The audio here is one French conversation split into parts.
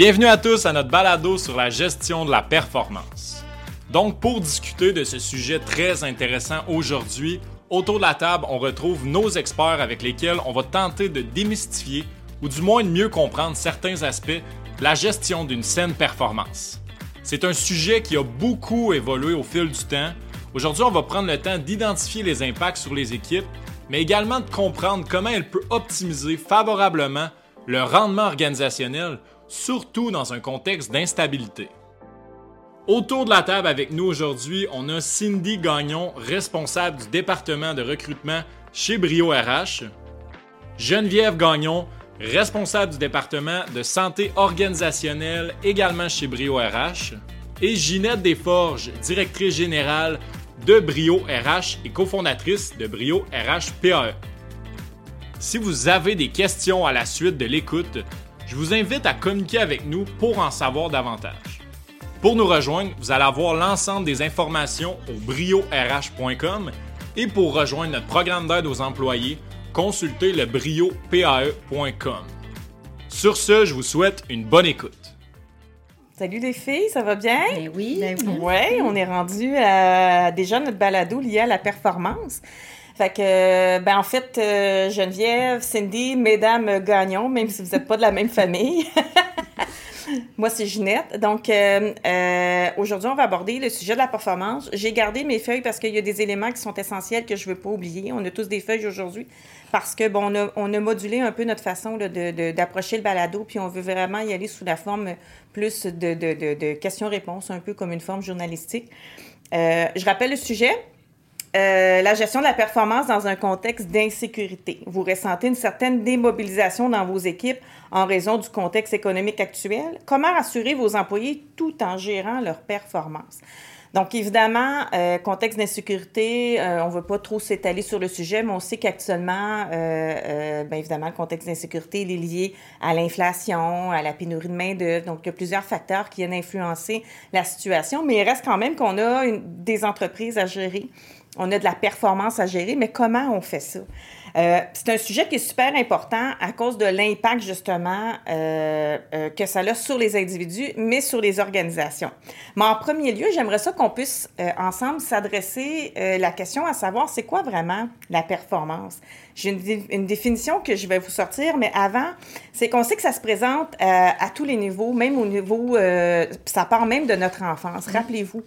Bienvenue à tous à notre balado sur la gestion de la performance. Donc, pour discuter de ce sujet très intéressant aujourd'hui, autour de la table, on retrouve nos experts avec lesquels on va tenter de démystifier ou du moins de mieux comprendre certains aspects de la gestion d'une saine performance. C'est un sujet qui a beaucoup évolué au fil du temps. Aujourd'hui, on va prendre le temps d'identifier les impacts sur les équipes, mais également de comprendre comment elles peuvent optimiser favorablement le rendement organisationnel surtout dans un contexte d'instabilité. Autour de la table avec nous aujourd'hui, on a Cindy Gagnon, responsable du département de recrutement chez Brio RH, Geneviève Gagnon, responsable du département de santé organisationnelle également chez Brio RH, et Ginette Desforges, directrice générale de Brio RH et cofondatrice de Brio RH PAE. Si vous avez des questions à la suite de l'écoute, je vous invite à communiquer avec nous pour en savoir davantage. Pour nous rejoindre, vous allez avoir l'ensemble des informations au briorh.com et pour rejoindre notre programme d'aide aux employés, consultez le briopae.com. Sur ce, je vous souhaite une bonne écoute. Salut les filles, ça va bien? Ben oui. Ben oui, on est rendu à déjà notre balado lié à la performance. Fait que, ben en fait, euh, Geneviève, Cindy, Mesdames Gagnon, même si vous n'êtes pas de la même famille. Moi, c'est Ginette. Donc, euh, euh, aujourd'hui, on va aborder le sujet de la performance. J'ai gardé mes feuilles parce qu'il y a des éléments qui sont essentiels que je ne veux pas oublier. On a tous des feuilles aujourd'hui parce que, bon, on a, modulé un peu notre façon d'approcher le balado, puis on veut vraiment y aller sous la forme plus de, de questions-réponses, un peu comme une forme journalistique. je rappelle le sujet. Euh, la gestion de la performance dans un contexte d'insécurité. Vous ressentez une certaine démobilisation dans vos équipes en raison du contexte économique actuel. Comment rassurer vos employés tout en gérant leur performance? Donc, évidemment, euh, contexte d'insécurité, euh, on ne veut pas trop s'étaler sur le sujet, mais on sait qu'actuellement, bien évidemment, le contexte d'insécurité est lié à l'inflation, à la pénurie de main-d'œuvre. Donc, il y a plusieurs facteurs qui viennent influencer la situation, mais il reste quand même qu'on a des entreprises à gérer on a de la performance à gérer, mais comment on fait ça? Euh, c'est un sujet qui est super important à cause de l'impact justement euh, euh, que ça a sur les individus, mais sur les organisations. Mais en premier lieu, j'aimerais ça qu'on puisse ensemble s'adresser la question à savoir c'est quoi vraiment la performance? J'ai une, une, définition que je vais vous sortir, mais avant, c'est qu'on sait que ça se présente à tous les niveaux, même au niveau, ça part même de notre enfance. Mm-hmm. Rappelez-vous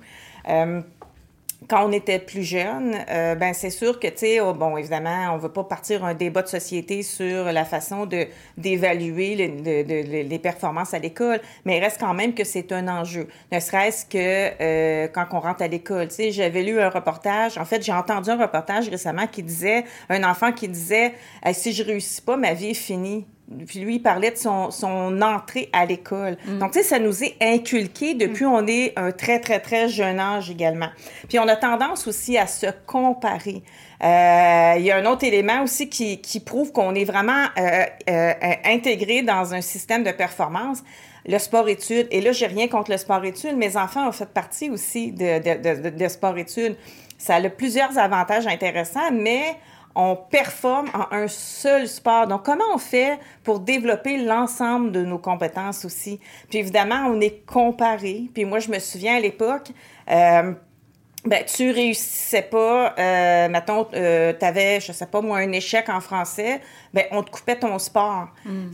quand on était plus jeune, euh, ben c'est sûr que, tu sais, oh, bon, évidemment, on ne veut pas partir un débat de société sur la façon de d'évaluer les, performances à l'école, mais il reste quand même que c'est un enjeu. Ne serait-ce que euh, quand on rentre à l'école, tu sais, j'avais lu un reportage, en fait, j'ai entendu un reportage récemment qui disait, un enfant qui disait, si je réussis pas, ma vie est finie. Puis lui, il parlait de son, son entrée à l'école. Mm. Donc, tu sais, ça nous est inculqué depuis mm. on est un très, très, très jeune âge également. Puis on a tendance aussi à se comparer. Euh, il y a un autre élément aussi qui, qui prouve qu'on est vraiment euh, euh, intégré dans un système de performance le sport-études. Et là, j'ai rien contre le sport-études. Mes enfants ont fait partie aussi de, de, de, de sport-études. Ça a plusieurs avantages intéressants, mais on performe en un seul sport. Donc, comment on fait pour développer l'ensemble de nos compétences aussi? Puis évidemment, on est comparé. Puis moi, je me souviens à l'époque, euh, ben, tu réussissais pas, euh, mettons, euh, tu avais, je sais pas moi, un échec en français, ben, on te coupait ton sport. Mm.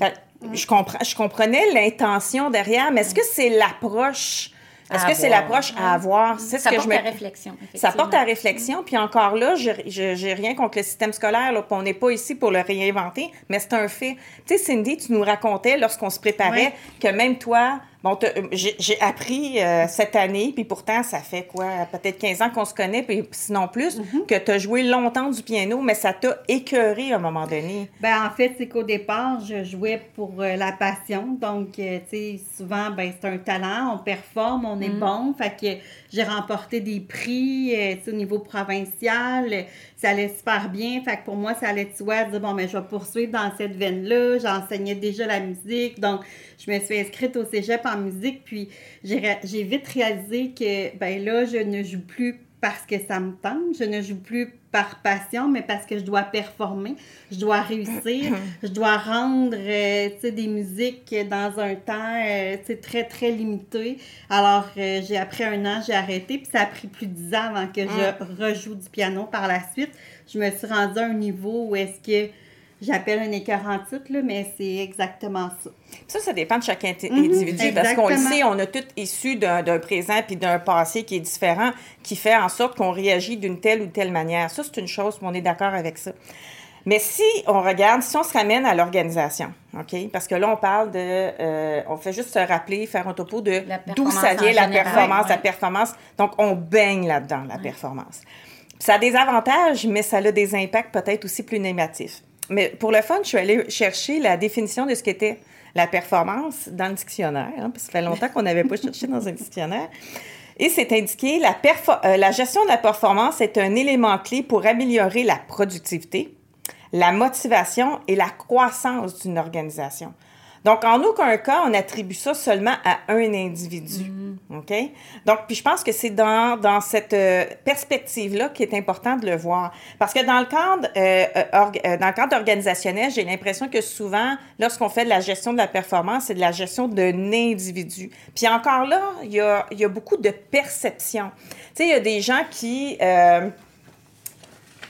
je, comprends, je comprenais l'intention derrière, mais est-ce que c'est l'approche est-ce que c'est l'approche à avoir? C'est ça ce que porte je me... à réflexion. Ça porte à réflexion. Puis encore là, je n'ai rien contre le système scolaire. Là, on n'est pas ici pour le réinventer, mais c'est un fait. Tu sais, Cindy, tu nous racontais lorsqu'on se préparait que même toi, Bon, euh, j'ai appris euh, cette année, puis pourtant, ça fait quoi, peut-être 15 ans qu'on se connaît, puis sinon plus, mm-hmm. que tu as joué longtemps du piano, mais ça t'a écœuré à un moment donné. Ben en fait, c'est qu'au départ, je jouais pour euh, la passion. Donc, tu sais, souvent, ben c'est un talent, on performe, on est mm. bon. Fait que j'ai remporté des prix au niveau provincial. Ça allait super bien. Fait que pour moi, ça allait de soi dire, bon, mais ben, je vais poursuivre dans cette veine-là. J'enseignais déjà la musique. Donc, je me suis inscrite au cégep en musique. Puis, j'ai vite réalisé que, ben là, je ne joue plus parce que ça me tente. Je ne joue plus par passion, mais parce que je dois performer, je dois réussir, je dois rendre euh, des musiques dans un temps euh, très, très limité. Alors, euh, j'ai après un an, j'ai arrêté, puis ça a pris plus de dix ans avant que je rejoue du piano par la suite. Je me suis rendue à un niveau où est-ce que j'appelle un écart en titre, là, mais c'est exactement ça. Ça, ça dépend de chaque mhm, individu, parce qu'on le sait, on a tous issu d'un présent puis d'un passé qui est différent, qui fait en sorte qu'on réagit d'une telle ou telle manière. Ça, c'est une chose, on est d'accord avec ça. Mais si on regarde, si on se ramène à l'organisation, OK? Parce que là, on parle de. Euh, on fait juste se rappeler, faire un topo de d'où ça vient la performance, la performance. Donc, on baigne là-dedans, la performance. Ça a des avantages, mais ça a des impacts peut-être aussi plus négatifs. Mais pour le fun, je suis allée chercher la définition de ce qu'était la performance dans le dictionnaire, hein, parce que ça fait longtemps qu'on n'avait pas cherché dans un dictionnaire. Et c'est indiqué, la, euh, la gestion de la performance est un élément clé pour améliorer la productivité, la motivation et la croissance d'une organisation. Donc, en aucun cas, on attribue ça seulement à un individu. Mm-hmm. OK? Donc, puis je pense que c'est dans, dans cette euh, perspective-là qu'il est important de le voir. Parce que dans le cadre, euh, euh, dans le cadre organisationnel, j'ai l'impression que souvent, lorsqu'on fait de la gestion de la performance, c'est de la gestion d'un individu. Puis encore là, il y a, y a beaucoup de perception. Tu sais, il y a des gens qui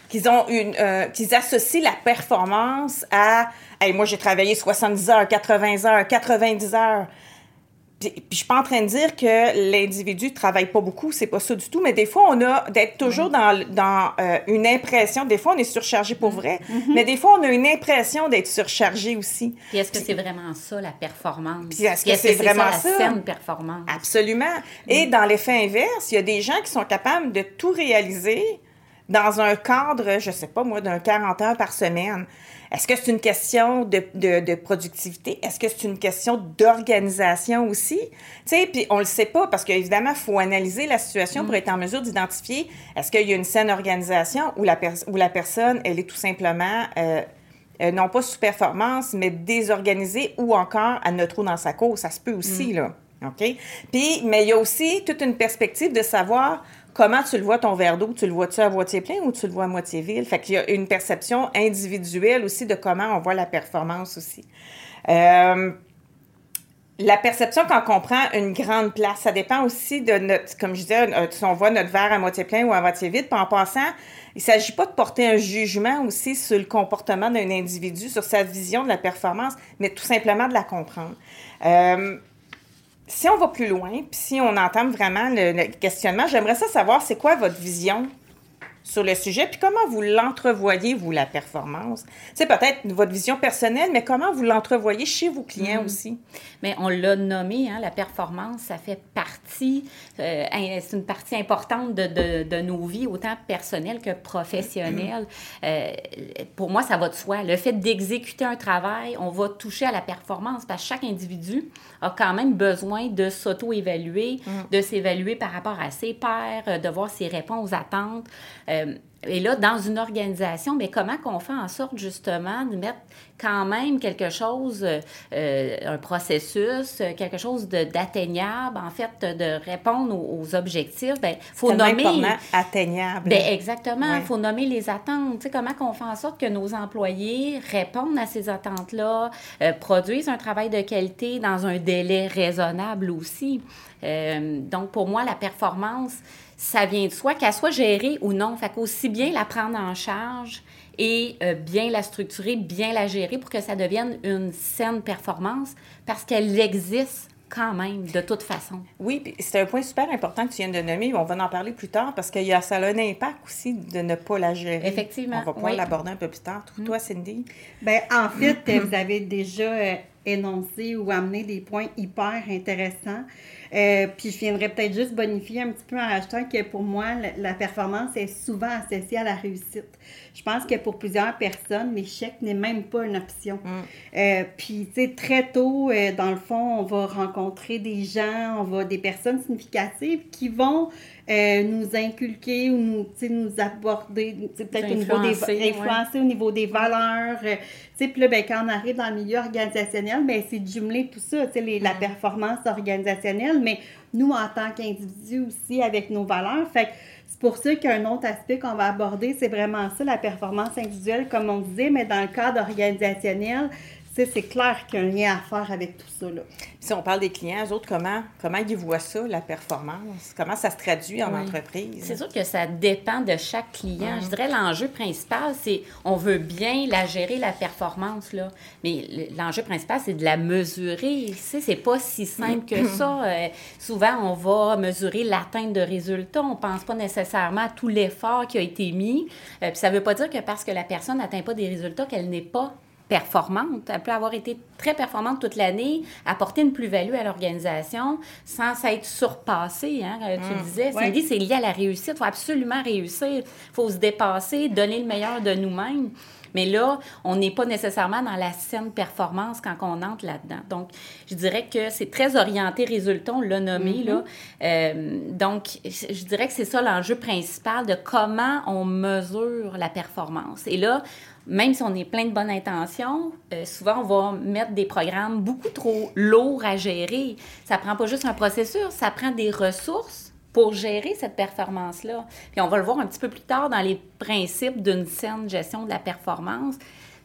qu'ils ont une, qu'ils associent la performance à Hey, moi, j'ai travaillé 70 heures, 80 heures, 90 heures. Puis, je suis pas en train de dire que l'individu travaille pas beaucoup, c'est pas ça du tout, mais des fois, on a d'être toujours dans, dans euh, une impression, des fois, on est surchargé pour vrai, mm-hmm. mais des fois, on a une impression d'être surchargé aussi. Puis est-ce que c'est vraiment ça, la performance? Puis est-ce que c'est vraiment ça? La saine performance? Absolument. Et mm. dans l'effet inverse, il y a des gens qui sont capables de tout réaliser dans un cadre, je sais pas moi, d'un 40 heures par semaine. Est-ce que c'est une question de, de, de productivité? Est-ce que c'est une question d'organisation aussi? Tu sais, puis on le sait pas parce qu'évidemment, il faut analyser la situation pour mm. être en mesure d'identifier est-ce qu'il y a une saine organisation ou la, ou la personne, elle est tout simplement... Euh, euh, non pas sous performance, mais désorganisée ou encore à notre trou dans sa cause. Ça se peut aussi, mm. là. OK? Puis, mais il y a aussi toute une perspective de savoir comment tu le vois ton verre d'eau? Tu le vois-tu à moitié plein ou tu le vois à moitié vide? Fait qu'il y a une perception individuelle aussi de comment on voit la performance aussi. Euh, la perception quand on prend une grande place, ça dépend aussi de notre, comme je disais, euh, si on voit notre verre à moitié plein ou à moitié vide. En passant, il ne s'agit pas de porter un jugement aussi sur le comportement d'un individu, sur sa vision de la performance, mais tout simplement de la comprendre. Euh, si on va plus loin, puis si on entame vraiment le, questionnement, j'aimerais ça savoir c'est quoi votre vision sur le sujet, puis comment vous l'entrevoyez, vous, la performance? C'est peut-être votre vision personnelle, mais comment vous l'entrevoyez chez vos clients mm-hmm. aussi? Mais on l'a nommé, hein, la performance, ça fait partie, euh, c'est une partie importante de, de, de, nos vies, autant personnelles que professionnelles. Mm-hmm. Euh, pour moi, ça va de soi. Le fait d'exécuter un travail, on va toucher à la performance, parce que chaque individu a quand même besoin de s'auto-évaluer, mm. de s'évaluer par rapport à ses pairs, euh, de voir s'il répond aux attentes. Euh, et là, dans une organisation, mais comment qu'on fait en sorte justement de mettre quand même quelque chose, euh, un processus, quelque chose d'atteignable, en fait, de répondre aux, objectifs, ben faut nommer atteignable. Ben, exactement, il faut nommer les attentes. Tu sais, comment qu'on fait en sorte que nos employés répondent à ces attentes-là, euh, produisent un travail de qualité dans un délai raisonnable aussi? Euh, donc, pour moi, la performance, ça vient de soi, qu'elle soit gérée ou non. Fait qu'aussi bien la prendre en charge et euh, bien la structurer, bien la gérer pour que ça devienne une saine performance parce qu'elle existe quand même, de toute façon. Oui, c'est un point super important que tu viens de nommer. On va en parler plus tard parce qu'il y a ça a un impact aussi de ne pas la gérer. Effectivement. On va pouvoir l'aborder un peu plus tard. Toi, mm. Cindy? Bien, en fait, vous avez déjà euh, énoncé ou amené des points hyper intéressants. Euh, puis je viendrais peut-être juste bonifier un petit peu en rajoutant que pour moi, la, performance est souvent associée à la réussite. Je pense que pour plusieurs personnes, l'échec n'est même pas une option. Mm. Euh, puis, tu sais, très tôt, euh, dans le fond, on va rencontrer des gens, on va des personnes significatives qui vont nous inculquer ou nous, nous aborder, peut-être au niveau des influencer au niveau des valeurs. puis là, ben, quand on arrive dans le milieu organisationnel, ben, c'est de jumeler tout ça, les, la performance organisationnelle, mais nous, en tant qu'individus aussi, avec nos valeurs. Fait C'est pour ça qu'un autre aspect qu'on va aborder, c'est vraiment ça, la performance individuelle, comme on disait, mais dans le cadre organisationnel, c'est clair qu'il y a un lien à faire avec tout ça. Là. Si on parle des clients, eux autres, comment, comment ils voient ça, la performance? Comment ça se traduit en entreprise? C'est sûr que ça dépend de chaque client. Je dirais l'enjeu principal, c'est on veut bien la gérer, la performance, là. mais l'enjeu principal, c'est de la mesurer. c'est pas si simple que ça. Euh, souvent, on va mesurer l'atteinte de résultats. On pense pas nécessairement à tout l'effort qui a été mis. Euh, puis ça veut pas dire que parce que la personne n'atteint pas des résultats, qu'elle n'est pas performante. Elle peut avoir été très performante toute l'année, apporter une plus-value à l'organisation sans s'être surpassée. Hein, tu mmh. disais, Cindy, c'est lié à la réussite. Il faut absolument réussir. Il faut se dépasser, donner le meilleur de nous-mêmes. Mais là, on n'est pas nécessairement dans la saine performance quand on entre là-dedans. Donc, je dirais que c'est très orienté résultat, on l'a nommé. là. Mmh. Euh, donc, je dirais que c'est ça l'enjeu principal de comment on mesure la performance. Et là, même si on est plein de bonnes intentions, euh, souvent on va mettre des programmes beaucoup trop lourds à gérer. Ça prend pas juste un processus, ça prend des ressources pour gérer cette performance-là. Puis on va le voir un petit peu plus tard dans les principes d'une saine gestion de la performance.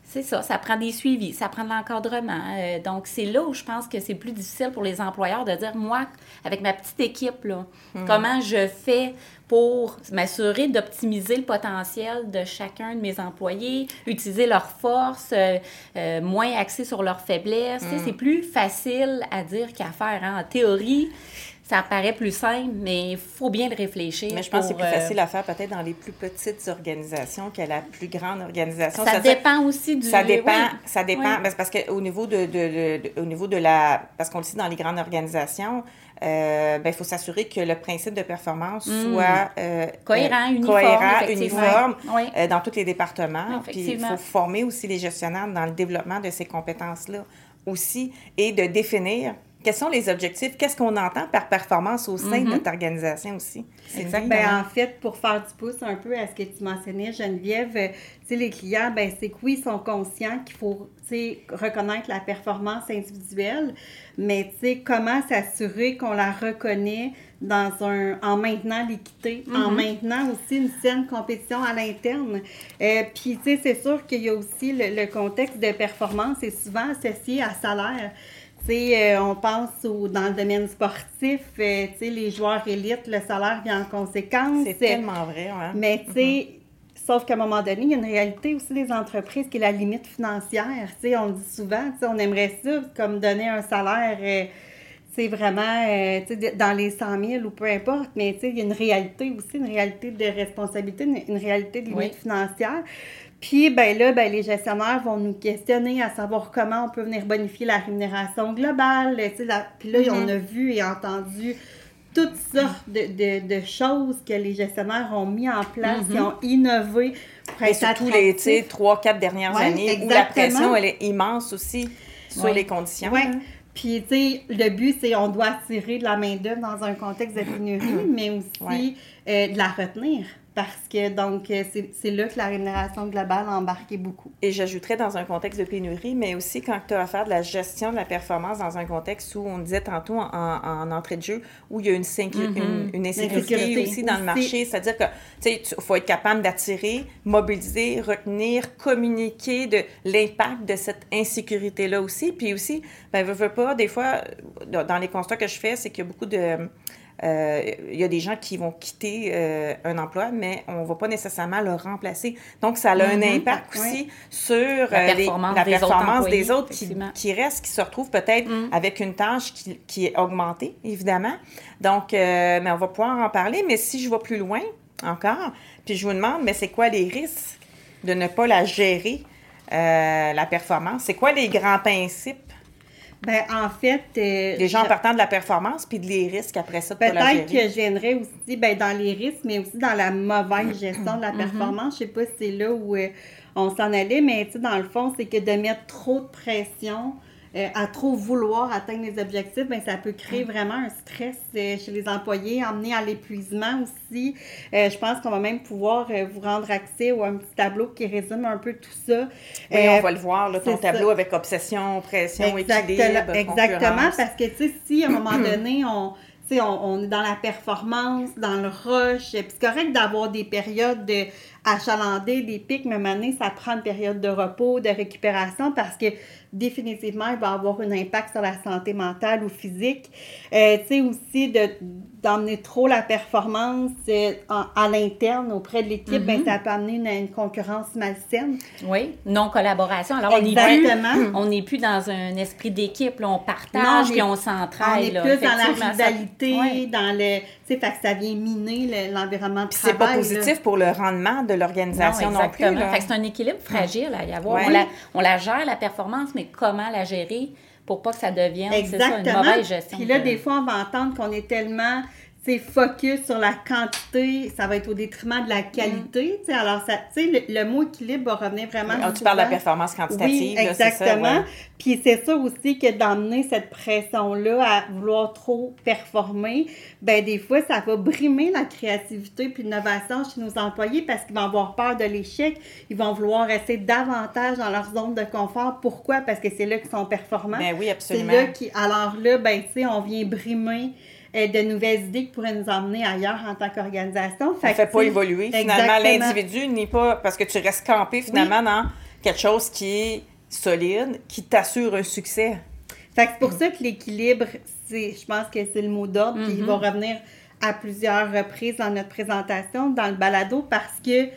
C'est ça, ça prend des suivis, ça prend de l'encadrement. Euh, donc, c'est là où je pense que c'est plus difficile pour les employeurs de dire, moi, avec ma petite équipe, là, hmm. comment je fais pour m'assurer d'optimiser le potentiel de chacun de mes employés, utiliser leurs forces, euh, euh, moins axer sur leurs faiblesses. Hmm. C'est plus facile à dire qu'à faire. Hein. En théorie, ça paraît plus simple, mais il faut bien le réfléchir. Mais je pense que c'est plus euh, facile à faire peut-être dans les plus petites organisations que la plus grande organisation. Ça, dépend aussi du... Ça dépend, ça dépend, parce qu'au niveau de, de, au niveau de la... Parce qu'on le sait dans les grandes organisations, euh, ben, il faut s'assurer que le principe de performance hmm. soit euh, cohérent, uniforme, cohérent, uniforme dans tous les départements. Puis il faut former aussi les gestionnaires dans le développement de ces compétences-là aussi et de définir quels sont les objectifs? Qu'est-ce qu'on entend par performance au sein de mm-hmm. notre organisation aussi? Exactement. Ben, en fait, pour faire du pouce un peu à ce que tu mentionnais, Geneviève, euh, les clients, ben, c'est que oui, ils sont conscients qu'il faut reconnaître la performance individuelle, mais comment s'assurer qu'on la reconnaît dans un, en maintenant l'équité, en mm-hmm. maintenant aussi une saine compétition à l'interne. Euh, Puis, tu sais, c'est sûr qu'il y a aussi le, le, contexte de performance est souvent associé à salaire. Euh, on pense dans le domaine sportif, euh, les joueurs élites, le salaire vient en conséquence. C'est tellement vrai, hein? Mais tu sais, mm-hmm. sauf qu'à un moment donné, il y a une réalité aussi des entreprises qui est la limite financière. Tu on le dit souvent, on aimerait ça, comme donner un salaire, c'est euh, vraiment dans les 100 000 ou peu importe, mais il y a une réalité aussi, une réalité de responsabilité, une, réalité de limite financière. Puis ben là, ben, les gestionnaires vont nous questionner à savoir comment on peut venir bonifier la rémunération globale. Puis là, on mm-hmm. a vu et entendu toutes sortes de, choses que les gestionnaires ont mis en place, qui mm-hmm. ont innové pour être surtout les trois, quatre dernières années où la pression, elle est immense aussi sur les conditions. Oui. Puis, tu sais, le but, c'est on doit tirer de la main-d'œuvre dans un contexte de pénurie, mais aussi euh, de la retenir parce que donc euh, c'est là que la rémunération globale a embarqué beaucoup. Et j'ajouterais dans un contexte de pénurie, mais aussi quand tu as à faire de la gestion de la performance dans un contexte où on disait tantôt en, en entrée de jeu, où il y a une, mm-hmm. une, insécurité aussi dans le marché, c'est-à-dire que tu faut être capable d'attirer, mobiliser, retenir, communiquer de l'impact de cette insécurité-là aussi. Puis aussi, ben, veux, veux pas, des fois, dans les constats que je fais, c'est qu'il y a beaucoup de il y a des gens qui vont quitter euh, un emploi, mais on ne va pas nécessairement le remplacer. Donc, ça a un mm-hmm. impact aussi sur la euh, performance, des, autres, qui, restent, qui se retrouvent peut-être mm. avec une tâche qui, est augmentée, évidemment. Donc, mais on va pouvoir en parler. Mais si je vais plus loin encore, puis je vous demande, mais c'est quoi les risques de ne pas la gérer, la performance? C'est quoi les grands principes ben, en fait. Euh, les gens partant de la performance puis de les risques après ça. Peut-être que j'aimerais aussi, ben, dans les risques, mais aussi dans la mauvaise gestion de la mm-hmm. performance. Je sais pas si c'est là où euh, on s'en allait, mais dans le fond, c'est que de mettre trop de pression euh, à trop vouloir atteindre les objectifs, ben, ça peut créer vraiment un stress euh, chez les employés, emmener à l'épuisement aussi. Euh, je pense qu'on va même pouvoir vous rendre accès ou un petit tableau qui résume un peu tout ça. Oui, on va le voir, là, ton tableau avec obsession, pression, équilibre. Exactement, parce que, tu sais, si à un moment donné, on tu sais, on, on est dans la performance, dans le rush. C'est correct d'avoir des périodes de achalandées, des pics, mais maintenant, ça prend une période de repos, de récupération parce que définitivement, il va avoir un impact sur la santé mentale ou physique. Euh, tu sais, aussi, de, d'emmener trop la performance euh, en- à l'interne auprès de l'équipe, ben, ça peut amener une, une concurrence malsaine. Oui, non-collaboration. Alors, on n'est plus, Exactement. on n'est plus dans un esprit d'équipe, là, on Non, partage on puis est- on On s'entraide. est là. plus dans la rivalité, Ouais. dans le... Tu sais, ça vient miner le- l'environnement de Puis c'est pas travail. là. positif pour le rendement de Non, l'organisation non, plus. Fait que c'est un équilibre fragile à y avoir. Ouais. On, la, on la gère, la performance, mais comment la gérer? Pour pas que ça devienne c'est ça, une mauvaise gestion. Puis là, de- des fois, on va entendre qu'on est tellement sais, focus sur la quantité, ça va être au détriment de la qualité. tu sais. Alors, ça, le, le mot équilibre va revenir vraiment. Ah, tu parles de la performance quantitative. Oui, là, c'est ça, exactement. ouais. Puis c'est sûr aussi que d'emmener cette pression-là à vouloir trop performer, ben des fois, ça va brimer la créativité puis l'innovation chez nos employés parce qu'ils vont avoir peur de l'échec. Ils vont vouloir rester davantage dans leur zone de confort. Pourquoi? Parce que c'est là qu'ils sont performants. Ben oui, c'est absolument. là qui, alors là, ben tu sais, on vient brimer euh, de nouvelles idées qui pourraient nous emmener ailleurs en tant qu'organisation. Ça ne fait pas évoluer finalement l'individu, ni pas parce que tu restes campé finalement dans quelque chose qui est solide, qui t'assure un succès. Fait que c'est pour ça que l'équilibre, c'est, je pense que c'est le mot d'ordre, puis il va revenir à plusieurs reprises dans notre présentation, dans le balado, parce que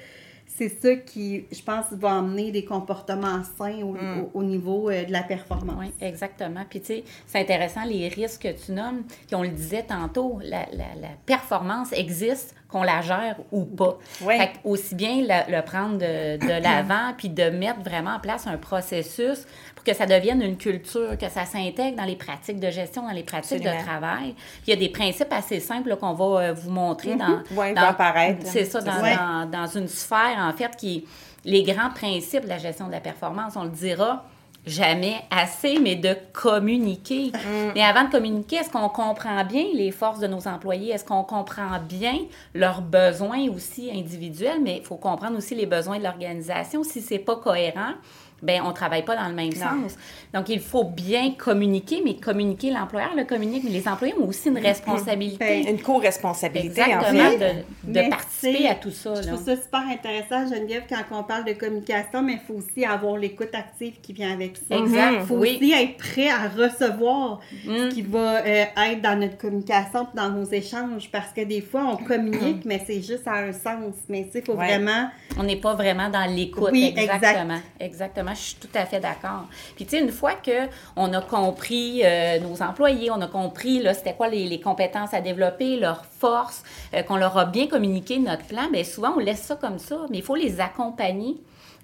c'est ça qui, je pense, va emmener des comportements sains au, au- au niveau euh, de la performance. Oui, exactement. Puis, tu sais, c'est intéressant les risques que tu nommes. Puis, on le disait tantôt, la, la- la performance existe, qu'on la gère ou pas. Oui. Fait que aussi bien le, le prendre de, de l'avant, puis de mettre vraiment en place un processus que ça devienne une culture, que ça s'intègre dans les pratiques de gestion, dans les pratiques Absolument. de travail. Puis, il y a des principes assez simples qu'on va euh, vous montrer dans... Ouais, dans- va apparaître. C'est ça, dans, Ouais. dans, dans une sphère, en fait, qui les grands principes de la gestion de la performance. On le dira jamais assez, mais de communiquer. Mais avant de communiquer, est-ce qu'on comprend bien les forces de nos employés? Est-ce qu'on comprend bien leurs besoins aussi individuels? Mais il faut comprendre aussi les besoins de l'organisation. Si c'est pas cohérent, ben on travaille pas dans le même sens. Donc, il faut bien communiquer, mais communiquer, l'employeur le communique, mais les employés ont aussi une responsabilité. Une co-responsabilité, en Exactement, fait. de, de Mais participer à tout ça. Je là. trouve ça super intéressant, Geneviève, quand on parle de communication, mais il faut aussi avoir l'écoute active qui vient avec ça. Exact, Il faut oui. aussi être prêt à recevoir Mm. ce qui va euh, être dans notre communication dans nos échanges, parce que des fois, on communique, mais c'est juste à un sens. Mais tu sais, il faut Ouais. vraiment... On n'est pas vraiment dans l'écoute. Oui, exactement. Exactement. Je suis tout à fait d'accord. Puis, tu sais, une fois que on a compris euh, nos employés, on a compris, là, c'était quoi les, les compétences à développer, leurs forces, euh, qu'on leur a bien communiqué notre plan, bien souvent, on laisse ça comme ça, mais il faut les accompagner.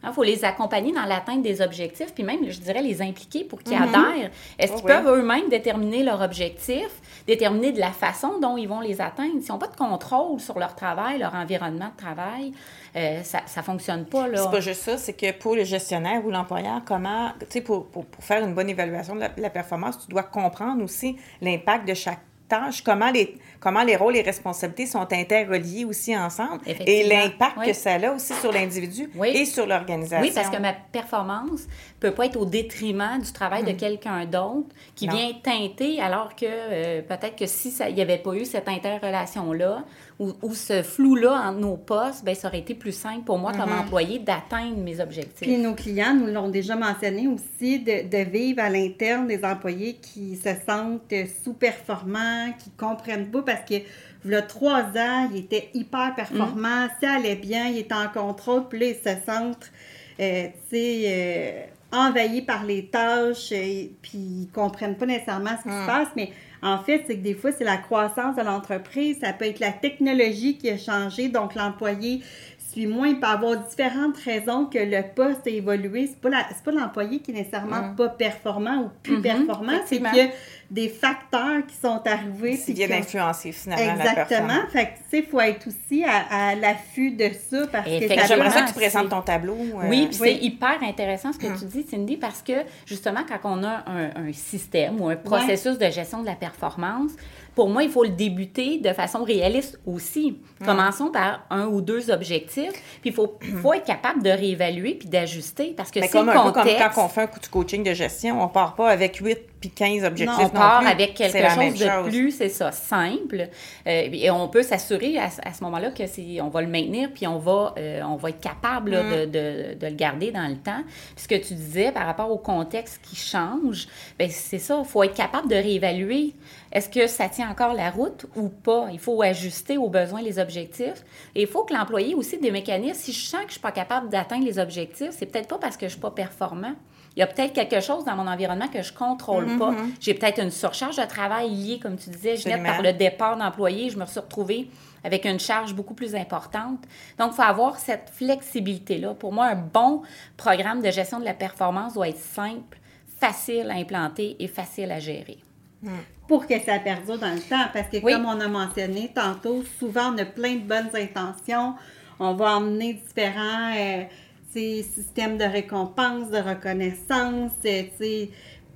Il faut les accompagner dans l'atteinte des objectifs, puis même, je dirais, les impliquer pour qu'ils adhèrent. Est-ce Oh, qu'ils peuvent eux-mêmes déterminer leurs objectifs, déterminer de la façon dont ils vont les atteindre? S'ils n'ont pas de contrôle sur leur travail, leur environnement de travail, euh, ça ne fonctionne pas. C'est pas juste ça, c'est que pour le gestionnaire ou l'employeur, comment, tu sais, pour, pour, pour faire une bonne évaluation de la, la performance, tu dois comprendre aussi l'impact de chaque tâche, comment les, comment les rôles et responsabilités sont interreliés aussi ensemble et l'impact oui. que ça a aussi sur l'individu Oui. et sur l'organisation. Oui, parce que ma performance peut pas être au détriment du travail de quelqu'un d'autre qui Hmm. Non. vient teinter, alors que euh, peut-être que si il n'y avait pas eu cette interrelation-là ou, ou ce flou-là entre nos postes, ben, ça aurait été plus simple pour moi comme Mm-hmm. employé d'atteindre mes Puis objectifs. nos clients nous l'ont déjà mentionné aussi, de, de vivre à l'interne des employés qui se sentent sous-performants, qui comprennent pas parce que il y a trois ans, ils étaient hyper performants, ça allait bien, ils étaient en contrôle, puis là, ils se sentent, euh, tu sais, euh, envahis par les tâches, euh, puis ils comprennent pas nécessairement ce qui se passe, mais en fait, c'est que des fois, c'est la croissance de l'entreprise, ça peut être la technologie qui a changé, donc l'employé suit moins, il peut avoir différentes raisons que le poste a évolué. C'est pas la- pas l'employé qui est nécessairement pas performant ou plus performant, c'est effectivement. Des facteurs qui sont arrivés. qui viennent influencer finalement la Exactement. performance. Fait que, tu sais, il faut être aussi à, à l'affût de ça parce que J'aimerais ça que tu présentes ton tableau. euh, Oui, puis oui. c'est hyper intéressant ce que Hum. tu dis, Cindy, parce que justement, quand on a un, un système ou un processus de gestion de la performance, pour moi, il faut le débuter de façon réaliste aussi. Commençons par un ou deux objectifs, puis il faut, faut être capable de réévaluer puis d'ajuster parce que c'est comme, le un peu contexte. comme quand on fait un coup de coaching de gestion, on part pas avec 8 puis 15 objectifs on non part plus. avec quelque chose de chose. plus, c'est ça, simple. Euh, et on peut s'assurer à, à ce moment-là que on va le maintenir, puis on va, euh, on va être capable là, Mm. de, de- de le garder dans le temps. Puis ce que tu disais par rapport au contexte qui change, ben c'est ça, il faut être capable de réévaluer. Est-ce que ça tient encore la route ou pas? Il faut ajuster aux besoins les objectifs. Et il faut que l'employé aussi des mécanismes. Si je sens que je ne suis pas capable d'atteindre les objectifs, c'est peut-être pas parce que je ne suis pas performant. Il y a peut-être quelque chose dans mon environnement que je contrôle pas. J'ai peut-être une surcharge de travail liée, comme tu disais, Ginette, par le départ d'employés. Je me suis retrouvée avec une charge beaucoup plus importante. Donc, il faut avoir cette flexibilité-là. Pour moi, un bon programme de gestion de la performance doit être simple, facile à implanter et facile à gérer. Pour que ça perdure dans le temps. Parce que Oui. comme on a mentionné tantôt, souvent on a plein de bonnes intentions. On va emmener différents euh, systèmes de récompense, de reconnaissance. euh, sais.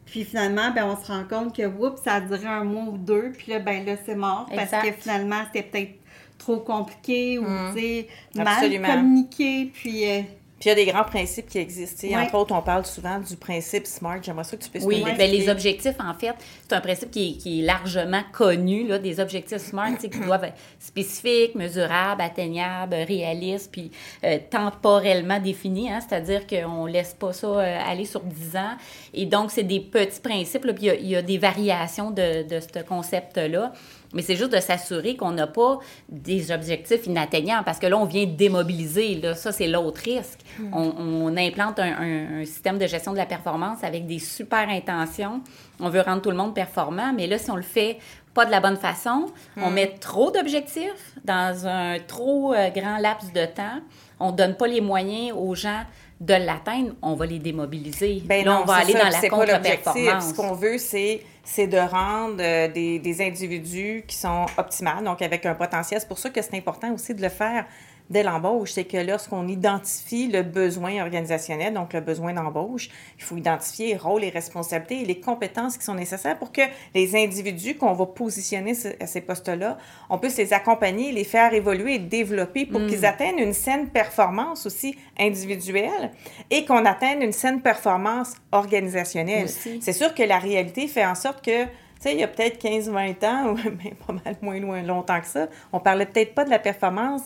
Puis finalement, ben, on se rend compte que oups, ça a duré un mois ou deux, puis là, ben là, c'est mort. Parce que finalement, c'était peut-être trop compliqué ou sais, mal communiqué. Puis euh, Puis il y a des grands principes qui existent. Ouais. Entre autres, on parle souvent du principe SMART. J'aimerais ça que tu puisses Oui, nous expliquer. les objectifs, en fait, c'est un principe qui est, qui est largement connu, là, des objectifs SMART, qui doivent être spécifiques, mesurables, atteignables, réalistes, puis euh, temporellement définis, hein, c'est-à-dire qu'on ne laisse pas ça euh, aller sur 10 ans. Et donc, c'est des petits principes, là, puis il y y, a des variations de, de ce concept-là. Mais c'est juste de s'assurer qu'on n'a pas des objectifs inatteignables, parce que là, on vient démobiliser. Là, ça, c'est l'autre risque. On, on implante un, un- un système de gestion de la performance avec des super intentions. On veut rendre tout le monde performant, mais là, si on le fait pas de la bonne façon, on met trop d'objectifs dans un trop euh, grand laps de temps, on donne pas les moyens aux gens de l'atteindre, on va les démobiliser. Ben là, non, on va aller ça, dans la contre-performance. Ce qu'on veut, c'est c'est de rendre euh, des, des individus qui sont optimales, donc avec un potentiel. C'est pour ça que c'est important aussi de le faire dès l'embauche. C'est que lorsqu'on identifie le besoin organisationnel, donc le besoin d'embauche, il faut identifier les rôles, les responsabilités et les compétences qui sont nécessaires pour que les individus qu'on va positionner à ces postes-là, on puisse les accompagner, les faire évoluer et développer pour qu'ils atteignent une saine performance aussi individuelle et qu'on atteigne une saine performance organisationnelle. C'est sûr que la réalité fait en sorte que, tu sais, il y a peut-être 15-20 ans, ou même pas mal moins loin, longtemps que ça, on parlait peut-être pas de la performance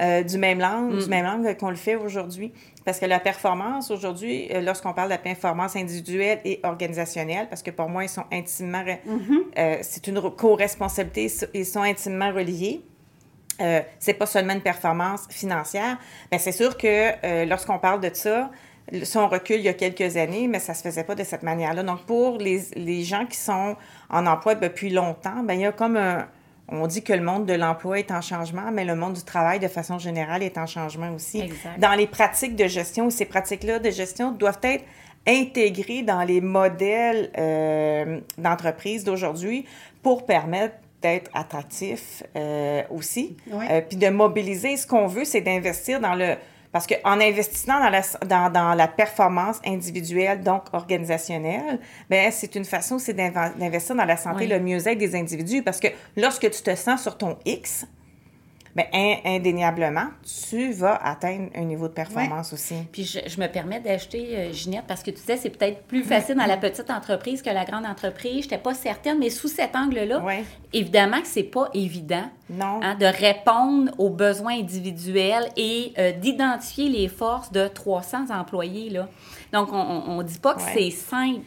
euh, du même langue, du même langue qu'on le fait aujourd'hui. Parce que la performance, aujourd'hui, euh, lorsqu'on parle de la performance individuelle et organisationnelle, parce que pour moi, ils sont intimement... re- euh, c'est une re- co-responsabilité, ils sont intimement reliés. Euh, c'est pas seulement une performance financière, mais c'est sûr que lorsqu'on parle de ça, si on recule il y a quelques années, mais ça se faisait pas de cette manière-là. Donc, pour les, les gens qui sont en emploi depuis longtemps, ben il y a comme un... On dit que le monde de l'emploi est en changement, mais le monde du travail, de façon générale, est en changement aussi. Exact. Dans les pratiques de gestion, ces pratiques-là de gestion doivent être intégrées dans les modèles euh, d'entreprise d'aujourd'hui pour permettre d'être attractifs euh, aussi. Ouais. Euh, puis de mobiliser, ce qu'on veut, c'est d'investir dans le... Parce qu'en investissant dans la, dans, dans la performance individuelle, donc organisationnelle, ben c'est une façon aussi d'inv- d'investir dans la santé, Oui. le mieux-être des individus. Parce que lorsque tu te sens sur ton X, in- indéniablement, tu vas atteindre un niveau de performance aussi. Puis je, je me permets d'ajouter, euh, Ginette, parce que tu disais c'est peut-être plus facile dans la petite entreprise que la grande entreprise. Je n'étais pas certaine, mais sous cet angle-là, Ouais. évidemment que c'est pas évident Non. hein, de répondre aux besoins individuels et euh, d'identifier les forces de 300 employés. Là. Donc, on ne dit pas que Ouais. c'est simple.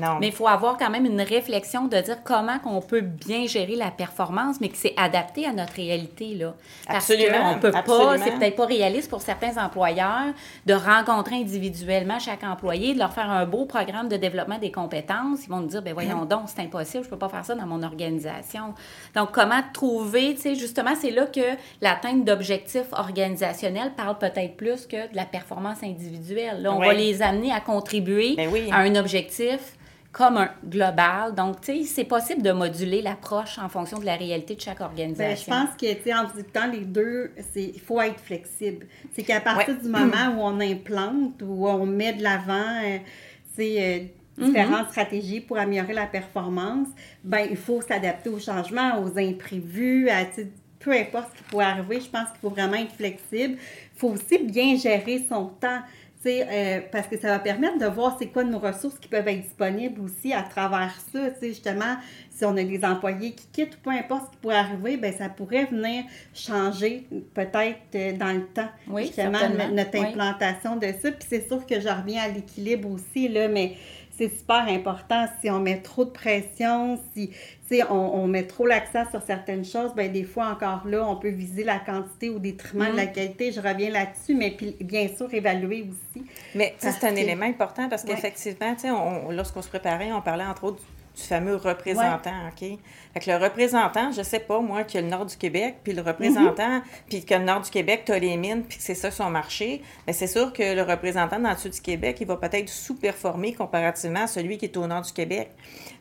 Non. Mais il faut avoir quand même une réflexion de dire comment qu'on peut bien gérer la performance, mais que c'est adapté à notre réalité. Là. Parce Absolument, qu'on peut pas, absolument. c'est peut-être pas réaliste pour certains employeurs de rencontrer individuellement chaque employé, de leur faire un beau programme de développement des compétences. Ils vont nous dire, ben voyons donc, c'est impossible, je peux pas faire ça dans mon organisation. Donc, comment trouver, tu sais, justement, c'est là que l'atteinte d'objectifs organisationnels parle peut-être plus que de la performance individuelle. Là, on Oui. va les amener à contribuer Ben oui. à un objectif comme un global. Donc, tu sais, c'est possible de moduler l'approche en fonction de la réalité de chaque Ben, je organisation. pense que, tu sais, en discutant les deux, il faut être flexible. C'est qu'à partir Ouais. du moment où on implante, où on met de l'avant, euh, tu sais, euh, différentes stratégies pour améliorer la performance, ben il faut s'adapter aux changements, aux imprévus, à peu importe ce qui pourrait arriver. Je pense qu'il faut vraiment être flexible. Il faut aussi bien gérer son temps. Euh, parce que ça va permettre de voir c'est quoi nos ressources qui peuvent être disponibles aussi à travers ça. Justement, si on a des employés qui quittent ou peu importe ce qui pourrait arriver, ben ça pourrait venir changer peut-être euh, dans le temps. Oui, justement, notre implantation de ça. Puis c'est sûr que je reviens à l'équilibre aussi, là, mais c'est super important. Si on met trop de pression, si on, on met trop l'accent sur certaines choses, ben des fois encore là, on peut viser la quantité au détriment de la mm. qualité. Je reviens là-dessus, mais puis bien sûr évaluer aussi. Mais c'est un élément important parce qu'effectivement, lorsqu'on se préparait, on parlait entre autres du fameux représentant, OK? Fait que le représentant, je sais pas, moi, qui a le nord du Québec, puis le représentant, mhm. puis que le nord du Québec, tu as les mines, puis que c'est ça son marché, mais c'est sûr que le représentant dans le sud du Québec, il va peut-être sous-performer comparativement à celui qui est au nord du Québec.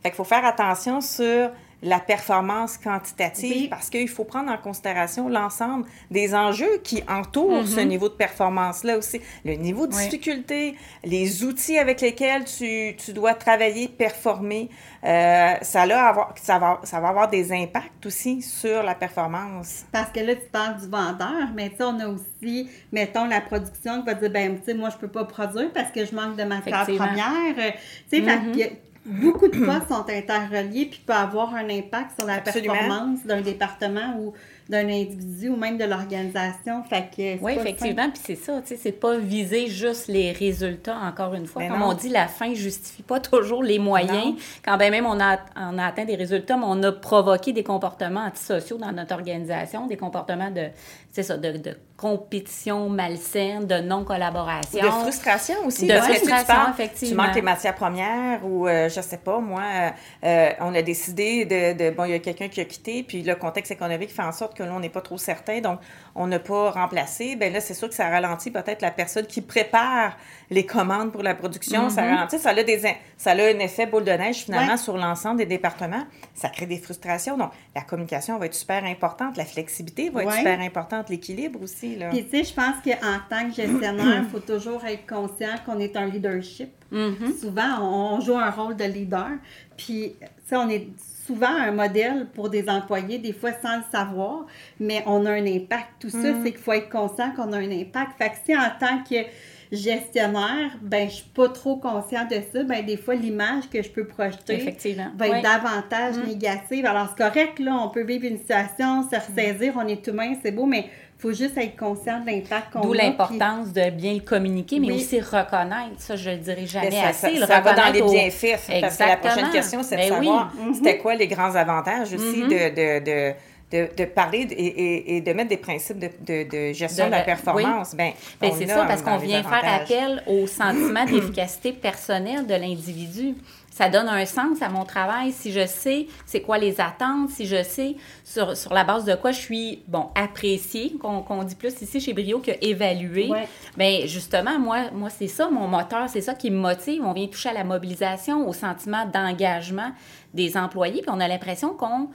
Fait qu'il faut faire attention sur la performance quantitative parce qu'il faut prendre en considération l'ensemble des enjeux qui entourent ce mhm. niveau de performance-là aussi. Le niveau de difficulté, les outils avec lesquels tu, tu dois travailler, performer, euh, ça, avoir, ça, va, ça va avoir des impacts aussi sur la performance. Parce que là, tu parles du vendeur, mais on a aussi, mettons, la production qui va dire, ben, tu sais, moi, je peux pas produire parce que je manque de matière première. Tu sais, beaucoup de postes sont interreliés puis peuvent avoir un impact sur la performance d'un département ou d'un individu ou même de l'organisation. oui, effectivement, puis c'est ça, tu sais, c'est pas viser juste les résultats, encore une fois. Comme on dit, la fin justifie pas toujours les moyens. Quand bien même on a, on a atteint des résultats, mais on a provoqué des comportements antisociaux dans notre organisation, des comportements de, c'est ça, de, de, compétition malsaine, de non-collaboration. De frustration aussi. De frustration, effectivement. Tu manques les matières premières ou, euh, je sais pas, moi, euh, euh, on a décidé de, de bon, il y a quelqu'un qui a quitté, puis le contexte économique fait en sorte que l'on n'est pas trop certain, donc on n'a pas remplacé. Bien là, c'est sûr que ça ralentit peut-être la personne qui prépare les commandes pour la production. Ça mm-hmm. ralentit, ça a, des, ça a un effet boule de neige finalement sur l'ensemble des départements. Ça crée des frustrations. Donc, la communication va être super importante, la flexibilité va être super importante, l'équilibre aussi. Là. Puis, tu sais, je pense qu'en tant que gestionnaire, il faut toujours être conscient qu'on est un leadership. Mm-hmm. Souvent, on joue un rôle de leader. Puis, tu sais, on est souvent un modèle pour des employés, des fois sans le savoir, mais on a un impact. Tout ça, mm-hmm. c'est qu'il faut être conscient qu'on a un impact. Fait que si en tant que gestionnaire, ben je suis pas trop conscient de ça, ben des fois l'image que je peux projeter va être davantage mm. négative. Alors c'est correct là, on peut vivre une situation, se ressaisir, on est humain, c'est beau, mais faut juste être conscient de l'impact qu'on a. D'où l'importance de bien le communiquer, mais aussi reconnaître. Ça, je le dirais jamais assez. Ça, ça va dans les bienfaits. Parce que la prochaine question, c'est de ben savoir c'était quoi les grands avantages aussi mm-hmm. de, de de, de parler et, et, de mettre des principes de, de gestion de, la performance. Ben, ben c'est ça, parce qu'on vient faire appel au sentiment d'efficacité personnelle de l'individu. Ça donne un sens à mon travail si je sais c'est quoi les attentes, si je sais sur, sur la base de quoi je suis, bon, appréciée, qu'on dit plus ici chez Brio que évaluée. Bien, justement, moi, moi c'est ça mon moteur, c'est ça qui me motive. On vient toucher à la mobilisation, au sentiment d'engagement des employés, puis on a l'impression qu'on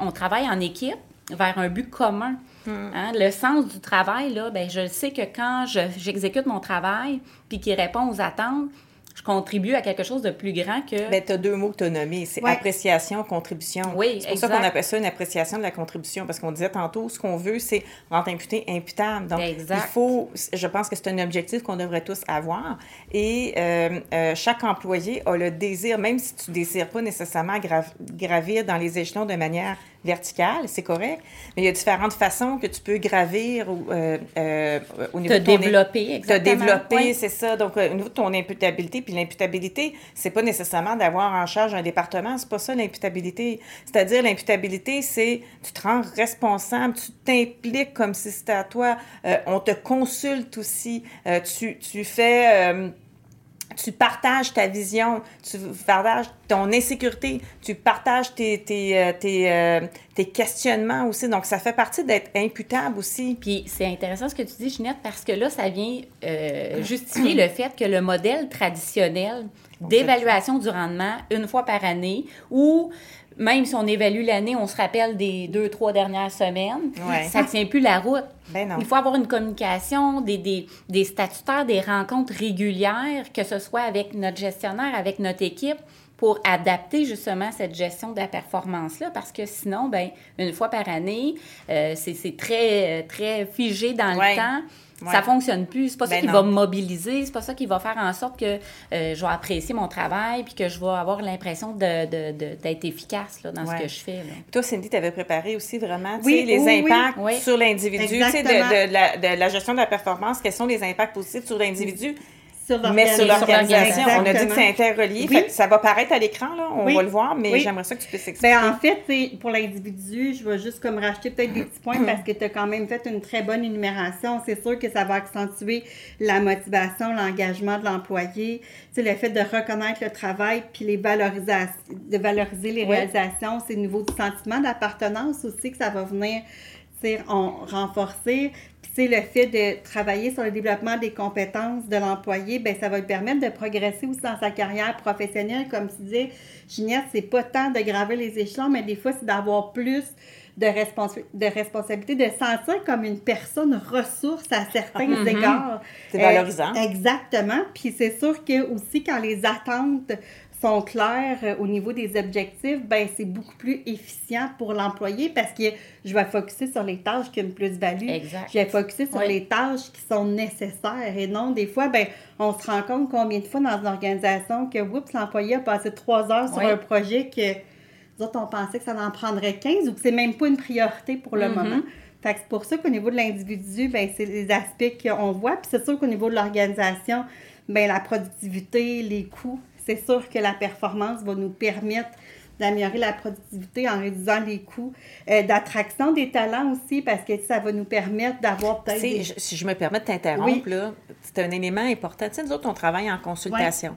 on travaille en équipe vers un but commun. Hmm. Hein? Le sens du travail, là, ben, je sais que quand j'exécute mon travail puis qu'il répond aux attentes, je contribue à quelque chose de plus grand que. Mais tu as deux mots que tu as nommés c'est appréciation, contribution. Oui, C'est pour ça qu'on appelle ça une appréciation de la contribution, parce qu'on disait tantôt, ce qu'on veut, c'est rendre imputé imputable. Donc, il faut, je pense que c'est un objectif qu'on devrait tous avoir. Et euh, euh, chaque employé a le désir, même si tu ne désires pas nécessairement gravir dans les échelons de manière verticale, c'est correct, mais il y a différentes façons que tu peux gravir euh, euh, au niveau de ton... développer, exactement. Te développer, c'est ça. Donc, au niveau de ton imputabilité, puis l'imputabilité, c'est pas nécessairement d'avoir en charge un département, c'est pas ça l'imputabilité. C'est-à-dire, l'imputabilité, c'est tu te rends responsable, tu t'impliques comme si c'était à toi, euh, on te consulte aussi, tu, tu fais tu partages ta vision, tu partages ton insécurité, tu partages tes, tes, euh, tes, euh, tes questionnements aussi. Donc, ça fait partie d'être imputable aussi. Puis, c'est intéressant ce que tu dis, Ginette, parce que là, ça vient euh, justifier le fait que le modèle traditionnel d'évaluation du rendement une fois par année, où même si on évalue l'année, on se rappelle des deux, trois dernières semaines, Ouais. ça ne tient plus la route. Ben non. Il faut avoir une communication, des, des, des statutaires, des rencontres régulières, que ce soit avec notre gestionnaire, avec notre équipe, pour adapter justement cette gestion de la performance-là, parce que sinon, ben une fois par année, euh, c'est très, très figé dans Ouais. le temps. Ouais. Ça fonctionne plus. C'est pas ça Ben qui non. va me mobiliser. C'est pas ça qui va faire en sorte que euh, je vais apprécier mon travail puis que je vais avoir l'impression de- de- de- d'être efficace là, dans Ouais. ce que je fais. là. Toi, Cindy, tu avais préparé aussi vraiment tu Oui, sais, les oui, impacts Oui. sur l'individu, tu sais, de, de la, de la gestion de la performance. Quels sont les impacts positifs sur l'individu, Sur mais sur l'organisation? On a dit que c'est interrelié. Oui. Fait que ça va paraître à l'écran, là. On Oui. va le voir, mais Oui. j'aimerais ça que tu puisses expliquer. Ben, en fait, pour l'individu, je vais juste comme racheter peut-être des petits points parce que tu as quand même fait une très bonne énumération. C'est sûr que ça va accentuer la motivation, l'engagement de l'employé, tu sais, le fait de reconnaître le travail puis les valorisations, de valoriser les réalisations. C'est au niveau du sentiment d'appartenance aussi que ça va venir on, renforcer. Sais, le fait de travailler sur le développement des compétences de l'employé, ben ça va lui permettre de progresser aussi dans sa carrière professionnelle. Comme tu disais, Ginette, c'est pas tant de graver les échelons, mais des fois, c'est d'avoir plus de, responsa- de responsabilité, de sentir comme une personne ressource à certains Mhm. égards. C'est valorisant. Euh, exactement. Puis c'est sûr que aussi quand les attentes sont claires euh, au niveau des objectifs, ben c'est beaucoup plus efficient pour l'employé parce que je vais focuser sur les tâches qui ont une plus-value. Je vais focuser sur Oui. les tâches qui sont nécessaires et non des fois, ben on se rend compte combien de fois dans une organisation que, oups, l'employé a passé trois heures sur Oui. un projet que nous autres, on pensait que ça en prendrait 15 ou que c'est même pas une priorité pour le Mhm. moment. Fait que c'est pour ça qu'au niveau de l'individu, ben, c'est les aspects qu'on voit. Puis c'est sûr qu'au niveau de l'organisation, ben, la productivité, les coûts, c'est sûr que la performance va nous permettre d'améliorer la productivité en réduisant les coûts, euh, d'attraction des talents aussi, parce que ça va nous permettre d'avoir peut-être sais, des... je- si je me permets de t'interrompre, Oui. c'est un élément important. Tu sais, nous autres, on travaille en consultation.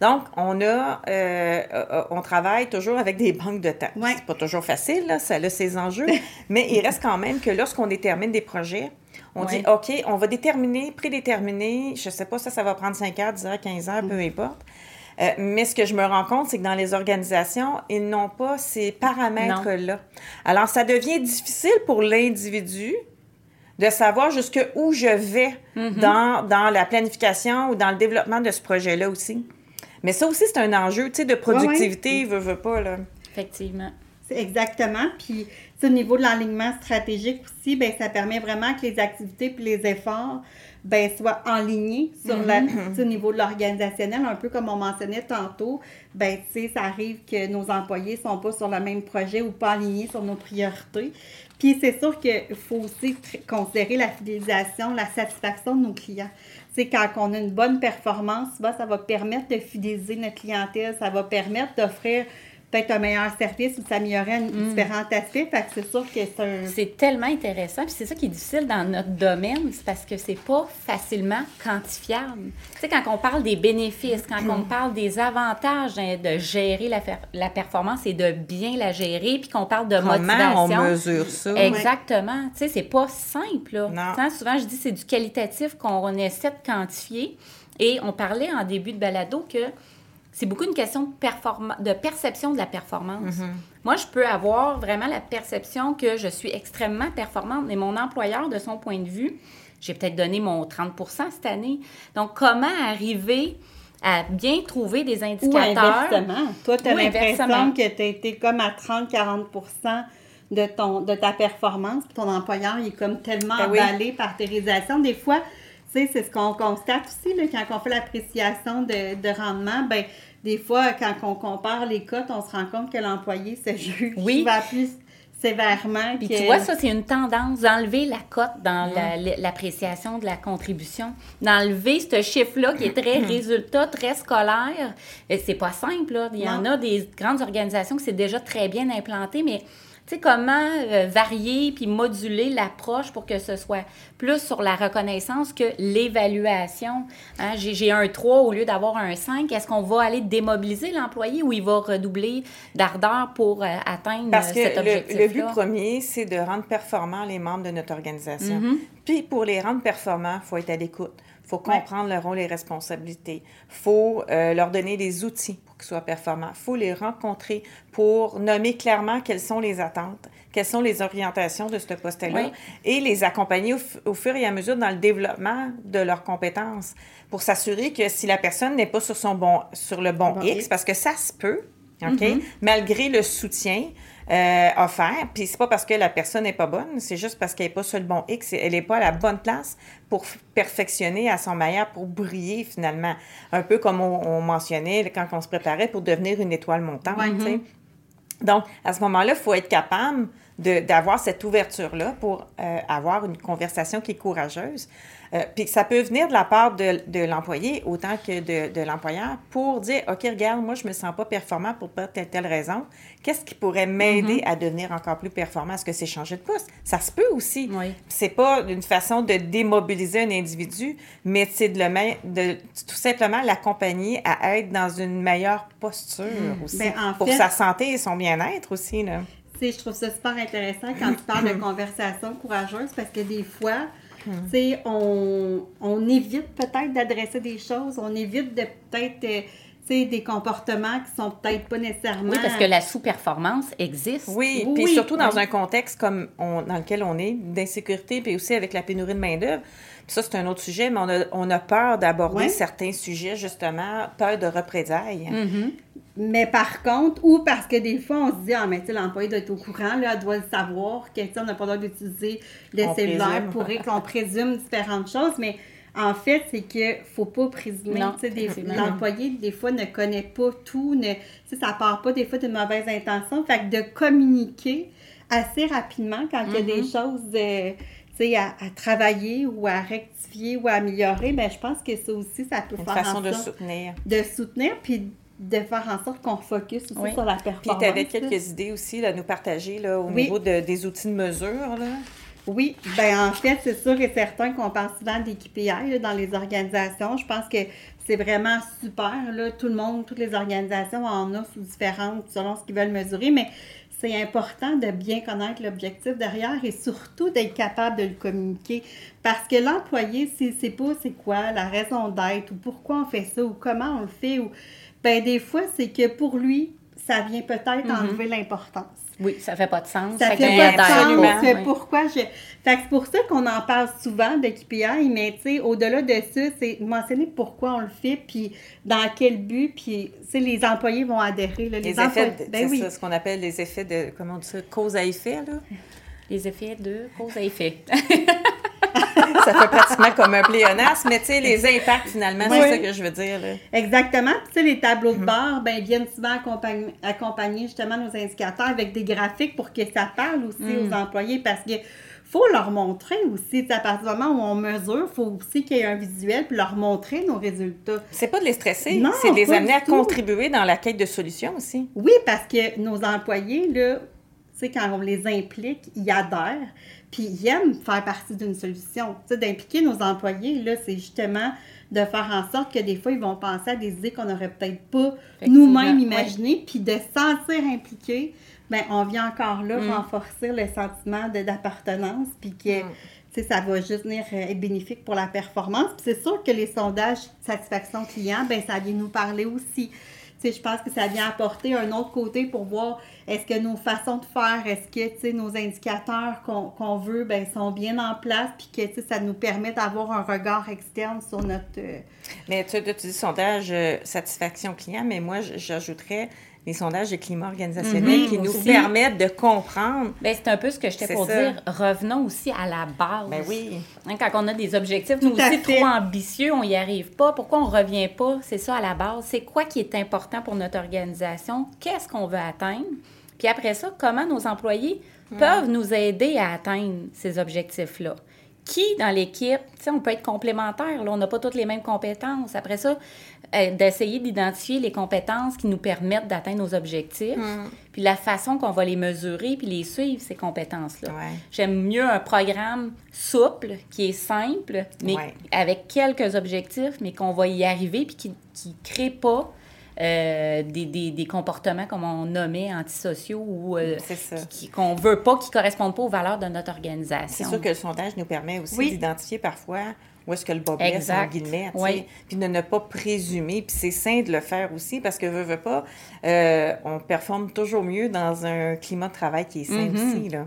Donc, on a, euh, euh, on travaille toujours avec des banques de temps. Ouais. C'est pas toujours facile, là, ça a ses enjeux, mais il reste quand même que lorsqu'on détermine des projets, on Ouais. dit, OK, on va déterminer, prédéterminer, je sais pas, ça, ça va prendre 5 heures, 10 heures, 15 heures, peu importe. Euh, mais ce que je me rends compte, c'est que dans les organisations, ils n'ont pas ces paramètres-là. Alors, ça devient difficile pour l'individu de savoir jusqu'où je vais dans, dans la planification ou dans le développement de ce projet-là aussi. Mais ça aussi, c'est un enjeu, tu sais, de productivité, veut, veut pas, là. Effectivement. Exactement. Puis, au niveau de l'alignement stratégique aussi, ben, ça permet vraiment que les activités puis les efforts ben, soient alignés sur sais, au niveau de l'organisationnel, un peu comme on mentionnait tantôt. Ben, ça arrive que nos employés sont pas sur le même projet ou pas alignés sur nos priorités. Puis, c'est sûr qu'il faut aussi considérer la fidélisation, la satisfaction de nos clients. Sais, quand on a une bonne performance, ça va permettre de fidéliser notre clientèle, ça va permettre d'offrir peut-être un meilleur service ou de s'améliorer à différents aspects. Fait que c'est sûr que c'est un... C'est tellement intéressant, puis c'est ça qui est difficile dans notre domaine, c'est parce que c'est pas facilement quantifiable. Tu sais, quand on parle des bénéfices, quand on parle des avantages hein, de gérer la, la performance et de bien la gérer, puis qu'on parle de Comment on motivation. mesure ça? Exactement. Tu sais, c'est pas simple, là. Non. Tu sais, souvent, je dis c'est du qualitatif qu'on essaie de quantifier. Et on parlait en début de balado que c'est beaucoup une question de, performa- de perception de la performance. Moi, je peux avoir vraiment la perception que je suis extrêmement performante, mais mon employeur, de son point de vue, j'ai peut-être donné mon 30% cette année. Donc, comment arriver à bien trouver des Ou indicateurs? inversement. Toi, tu as Ou l'impression que tu été comme à 30-40 de, ton, de ta performance, puis ton employeur, il est comme tellement Ben oui. par tes réalisations. Des fois, tu sais, c'est ce qu'on constate aussi, là, quand on fait l'appréciation de, de rendement, ben des fois, quand on compare les cotes, on se rend compte que l'employé se juge Oui. plus sévèrement. Puis que- tu vois, ça, c'est une tendance d'enlever la cote dans la- l'appréciation de la contribution. D'enlever ce chiffre-là qui est très résultat, très scolaire. Et c'est pas simple, là. Il y en a des grandes organisations que c'est déjà très bien implanté, mais tu sais, comment euh, varier puis moduler l'approche pour que ce soit plus sur la reconnaissance que l'évaluation. Hein, J'ai un 3 au lieu d'avoir un 5. Est-ce qu'on va aller démobiliser l'employé ou il va redoubler d'ardeur pour euh, atteindre Parce que cet le, objectif-là? le but premier, c'est de rendre performants les membres de notre organisation. Mhm. Puis pour les rendre performants, il faut être à l'écoute. Il faut comprendre leur rôle et responsabilités. Il faut euh, leur donner des outils pour qu'ils soient performants. Il faut les rencontrer pour nommer clairement quelles sont les attentes, quelles sont les orientations de ce poste-là et les accompagner au, fur et à mesure dans le développement de leurs compétences pour s'assurer que si la personne n'est pas sur, son bon, sur le bon, X, parce que ça se peut, OK, mm-hmm. malgré le soutien, euh, offert. Puis c'est pas parce que la personne n'est pas bonne, c'est juste parce qu'elle n'est pas sur le bon X, elle n'est pas à la bonne place pour perfectionner à son meilleur, pour briller finalement. Un peu comme on, mentionnait quand on se préparait pour devenir une étoile montante. Donc, à ce moment-là, il faut être capable d'avoir cette ouverture-là pour euh, avoir une conversation qui est courageuse. Euh, puis ça peut venir de la part de, de l'employé autant que de, de l'employeur pour dire OK, regarde, moi, je me sens pas performant pour telle, telle raison. Qu'est-ce qui pourrait m'aider mm-hmm. à devenir encore plus performant? Est-ce que c'est changer de poste? Ça se peut aussi. Oui. C'est pas une façon de démobiliser un individu, mais c'est de, le de tout simplement l'accompagner à être dans une meilleure posture mm. aussi. Ben, pour sa santé et son bien-être aussi. Là. Je trouve ça super intéressant quand tu parles de conversation courageuse parce que des fois, Hmm. On, on évite peut-être d'adresser des choses, on évite de peut-être euh, des comportements qui sont peut-être pas nécessairement. Oui, parce que la sous-performance existe. Oui, puis surtout dans un contexte comme dans lequel on est, d'insécurité, puis aussi avec la pénurie de main-d'œuvre. Ça, c'est un autre sujet, mais on a, on a peur d'aborder certains sujets, justement, peur de représailles. Mm-hmm. Mais par contre, ou parce que des fois, on se dit, ah, mais tu l'employé doit être au courant, là, elle doit le savoir, qu'on n'a pas le droit d'utiliser le cellulaire pour qu'on présume différentes choses, mais en fait, c'est qu'il ne faut pas présumer. L'employé, des fois, ne connaît pas tout, ne, ça part pas des fois de mauvaises intentions. Fait que de communiquer assez rapidement quand il y a des mm-hmm. choses euh, à, à, travailler ou à rectifier ou à améliorer, ben, je pense que ça aussi, ça peut Une faire façon de soutenir. De soutenir, puis de faire en sorte qu'on focus aussi sur la performance. Puis tu avais quelques idées aussi à nous partager là, au niveau de, des outils de mesure. Là. Oui, ben en fait, c'est sûr et certain qu'on parle souvent des KPI dans les organisations. Je pense que c'est vraiment super. Là. Tout le monde, toutes les organisations en offrent différentes selon ce qu'ils veulent mesurer, mais c'est important de bien connaître l'objectif derrière et surtout d'être capable de le communiquer. Parce que l'employé, s'il ne sait pas c'est quoi la raison d'être ou pourquoi on fait ça ou comment on le fait, ou ben des fois, c'est que pour lui, ça vient peut-être mm-hmm. enlever l'importance. Oui, ça fait pas de sens. Ça, fait, pas de sens. C'est pourquoi je. Fait c'est pour ça qu'on en parle souvent de KPI, mais tu sais, au-delà de ça, c'est mentionner pourquoi on le fait, puis dans quel but, puis les employés vont adhérer. les, effets, ben oui. c'est ce qu'on appelle les effets de, comment on dit ça, cause à effet, là? Les effets de cause à effet. ça fait pratiquement comme un pléonasme, mais tu sais, les impacts, finalement, c'est ça que je veux dire. Exactement. tu sais, les tableaux de mm-hmm. bord, ben, viennent souvent accompagner, justement nos indicateurs avec des graphiques pour que ça parle aussi aux mm. employés parce que faut leur montrer aussi, à partir du moment où on mesure, il faut aussi qu'il y ait un visuel puis leur montrer nos résultats. C'est pas de les stresser, c'est de les amener à contribuer dans la quête de solutions aussi. Oui, parce que nos employés, là, tu sais, quand on les implique, ils adhèrent. Puis ils aiment faire partie d'une solution. Tu sais, d'impliquer nos employés, là, c'est justement de faire en sorte que des fois, ils vont penser à des idées qu'on n'aurait peut-être pas nous-mêmes imaginées, puis de se sentir impliqués, bien, on vient encore là mm. renforcer le sentiment d'appartenance, puis que, mm. ça va juste venir euh, être bénéfique pour la performance. Puis c'est sûr que les sondages satisfaction client, ben ça vient nous parler aussi je pense que ça vient apporter un autre côté pour voir est-ce que nos façons de faire, est-ce que nos indicateurs qu'on veut ben, sont bien en place, puis que ça nous permet d'avoir un regard externe sur notre. Euh, mais tu, tu dis sondage euh, satisfaction client, mais moi, j'ajouterais les sondages de climat organisationnel mhm. qui nous permettent de comprendre. Bien, c'est un peu ce que j'étais pour dire. Revenons aussi à la base. Ben oui. Hein, quand on a des objectifs, nous aussi trop ambitieux, on n'y arrive pas. Pourquoi on ne revient pas? C'est ça à la base. C'est quoi qui est important pour notre organisation? Qu'est-ce qu'on veut atteindre? Puis après ça, comment nos employés peuvent nous aider à atteindre ces objectifs-là? qui dans l'équipe, tu sais, on peut être complémentaire, là, on n'a pas toutes les mêmes compétences. Après ça, d'essayer d'identifier les compétences qui nous permettent d'atteindre nos objectifs, mm. puis la façon qu'on va les mesurer, puis les suivre, ces compétences-là. J'aime mieux un programme souple, qui est simple, mais avec quelques objectifs, mais qu'on va y arriver, puis qui ne crée pas euh, des, des, des, comportements, comme on nommait, antisociaux ou euh, qu'on ne veut pas, qui ne correspondent pas aux valeurs de notre organisation. C'est sûr que le sondage nous permet aussi d'identifier parfois où est-ce que le bas blesse, en guillemets, puis de ne pas présumer. Puis c'est sain de le faire aussi parce que, veut, veut pas, euh, on performe toujours mieux dans un climat de travail qui est sain mm-hmm. aussi, là.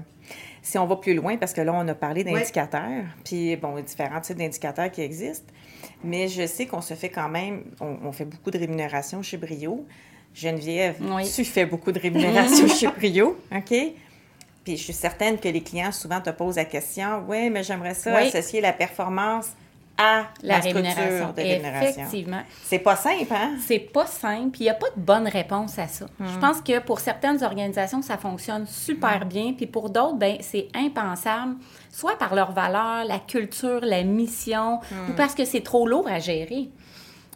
Si on va plus loin, parce que là, on a parlé d'indicateurs, puis bon, différents types d'indicateurs qui existent, mais je sais qu'on se fait quand même, on, fait beaucoup de rémunération chez Brio. Geneviève, tu fais beaucoup de rémunération chez Brio, OK? Puis je suis certaine que les clients souvent te posent la question, oui, mais j'aimerais ça associer la performance à la, rémunération. de rémunération. Effectivement. C'est pas simple, hein? C'est pas simple, il n'y a pas de bonne réponse à ça. Je hmm. pense que pour certaines organisations, ça fonctionne super hmm. bien, puis pour d'autres, ben c'est impensable, soit par leur valeur, la culture, la mission, ou hmm. parce que c'est trop lourd à gérer.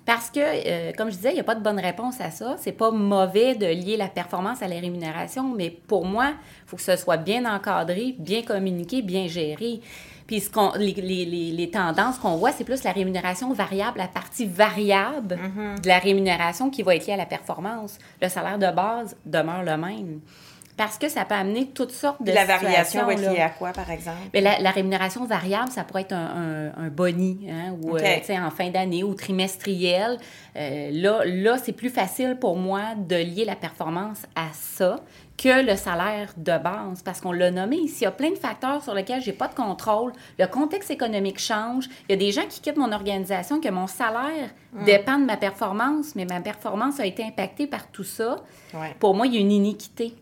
Parce que, euh, comme je disais, il n'y a pas de bonne réponse à ça. C'est pas mauvais de lier la performance à la rémunération, mais pour moi, il faut que ce soit bien encadré, bien communiqué, bien géré. Puis ce qu'on, les, les, les, tendances qu'on voit, c'est plus la rémunération variable, la partie variable mm-hmm. de la rémunération qui va être liée à la performance. Le salaire de base demeure le même. Parce que ça peut amener toutes sortes de La variation va être liée à quoi, par exemple? Mais la, rémunération variable, ça pourrait être un, un, boni, hein, ou euh, en fin d'année ou trimestriel. Euh, là, là c'est plus facile pour moi de lier la performance à ça que le salaire de base, parce qu'on l'a nommé ici. Il y a plein de facteurs sur lesquels j'ai pas de contrôle. Le contexte économique change. Il y a des gens qui quittent mon organisation que mon salaire mm. dépend de ma performance, mais ma performance a été impactée par tout ça. Pour moi, il y a une iniquité.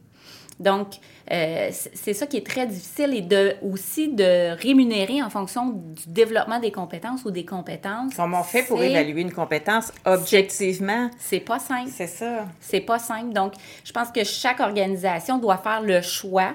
Donc, euh, c'est ça qui est très difficile et de, aussi de rémunérer en fonction du développement des compétences ou des compétences. Comment on fait pour évaluer une compétence objectivement? C'est pas simple. C'est ça. C'est pas simple. Donc, je pense que chaque organisation doit faire le choix.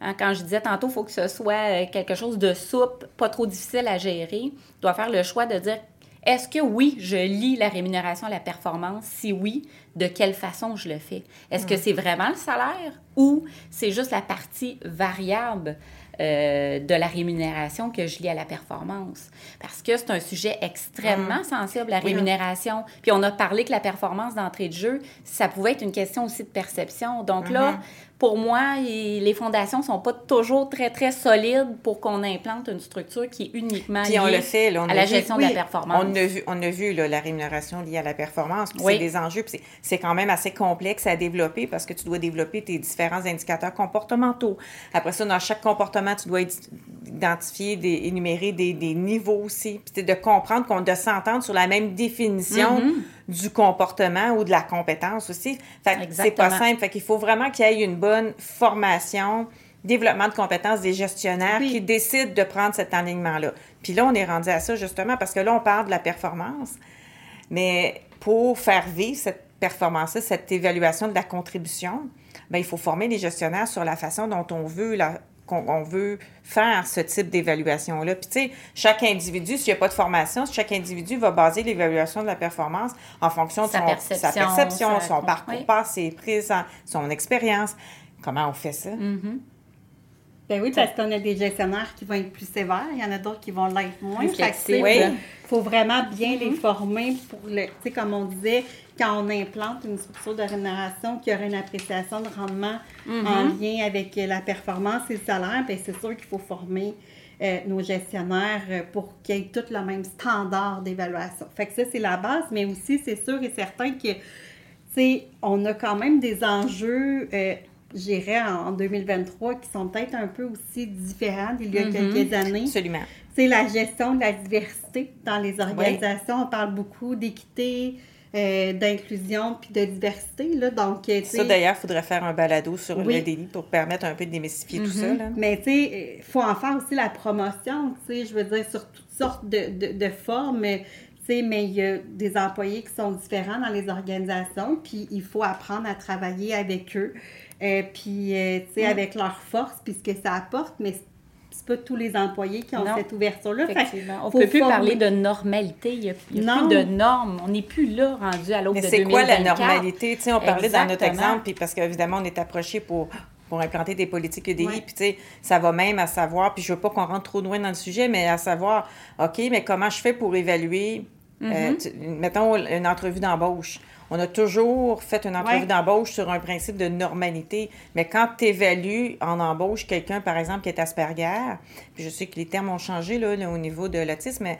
Hein, quand je disais tantôt, il faut que ce soit euh, quelque chose de souple, pas trop difficile à gérer, doit faire le choix de dire est-ce que oui, je lis la rémunération à la performance? Si oui, de quelle façon je le fais? Est-ce que hmm. c'est vraiment le salaire ou c'est juste la partie variable euh, de la rémunération que je lis à la performance? Parce que c'est un sujet extrêmement hmm. sensible, la rémunération. Puis on a parlé que la performance d'entrée de jeu, ça pouvait être une question aussi de perception. Donc là, hmm pour moi, les fondations sont pas toujours très, très solides pour qu'on implante une structure qui est uniquement liée on le fait, à la gestion de la performance. On a vu, on a vu la rémunération liée à la performance. C'est des enjeux. C'est quand même assez complexe à développer parce que tu dois développer tes différents indicateurs comportementaux. Après ça, dans chaque comportement, tu dois identifier, des, énumérer des, des niveaux aussi. Puis de comprendre qu'on doit s'entendre sur la même définition mm-hmm. Du comportement ou de la compétence aussi. Fait c'est pas simple. Fait qu'il faut vraiment qu'il y ait une bonne formation, développement de compétences des gestionnaires qui décident de prendre cet alignement-là. Puis là, on est rendu à ça justement parce que là, on parle de la performance. Mais pour faire vivre cette performance-là, cette évaluation de la contribution, bien, il faut former les gestionnaires sur la façon dont on veut la, qu'on veut faire ce type d'évaluation-là. Puis, tu sais, chaque individu, s'il n'y a pas de formation, chaque individu va baser l'évaluation de la performance en fonction de sa, perception, son parcours passé, prise, son expérience. Comment on fait ça? Mm-hmm. Ben oui, parce qu'on a des gestionnaires qui vont être plus sévères, il y en a d'autres qui vont l'être moins. Il faut vraiment bien les mm-hmm. former pour le, tu sais, comme on disait, quand on implante une structure de rémunération qui aurait une appréciation de rendement en mm-hmm. lien avec la performance et le salaire, bien, c'est sûr qu'il faut former euh, nos gestionnaires euh, pour qu'ils aient tous le même standard d'évaluation. Fait que ça, c'est la base, mais aussi, c'est sûr et certain que, tu sais, on a quand même des enjeux. Euh, j'irais en, 2023, qui sont peut-être un peu aussi différents d'il y a mm-hmm. quelques années. Absolument. C'est la gestion de la diversité dans les organisations. On parle beaucoup d'équité, euh, d'inclusion puis de diversité. Là, donc, ça, d'ailleurs, il faudrait faire un balado sur le délit pour permettre un peu de démystifier tout ça. Mm-hmm. Mais tu sais, il faut en faire aussi la promotion, tu sais, je veux dire, sur toutes sortes de, de, de formes. mais il y a des employés qui sont différents dans les organisations, puis il faut apprendre à travailler avec eux. Euh, puis, euh, tu sais, mm. avec leur force, puis ce que ça apporte, mais c'est pas tous les employés qui ont cette ouverture-là. On ne peut plus parler de normalité. Il n'y a, plus de normes. On n'est plus là, rendu à l'autre de 2024. c'est quoi la normalité? Tu sais, on parlait dans notre exemple, puis parce qu'évidemment, on est approché pour pour implanter des politiques EDI. Puis, tu sais, ça va même à savoir, puis je veux pas qu'on rentre trop loin dans le sujet, mais à savoir, OK, mais comment je fais pour évaluer Euh, tu- mettons une entrevue d'embauche? On a toujours fait une entrevue Ouais. d'embauche sur un principe de normalité. Mais quand tu évalues en embauche quelqu'un, par exemple, qui est Asperger, puis je sais que les termes ont changé là, là, au niveau de l'autisme, mais-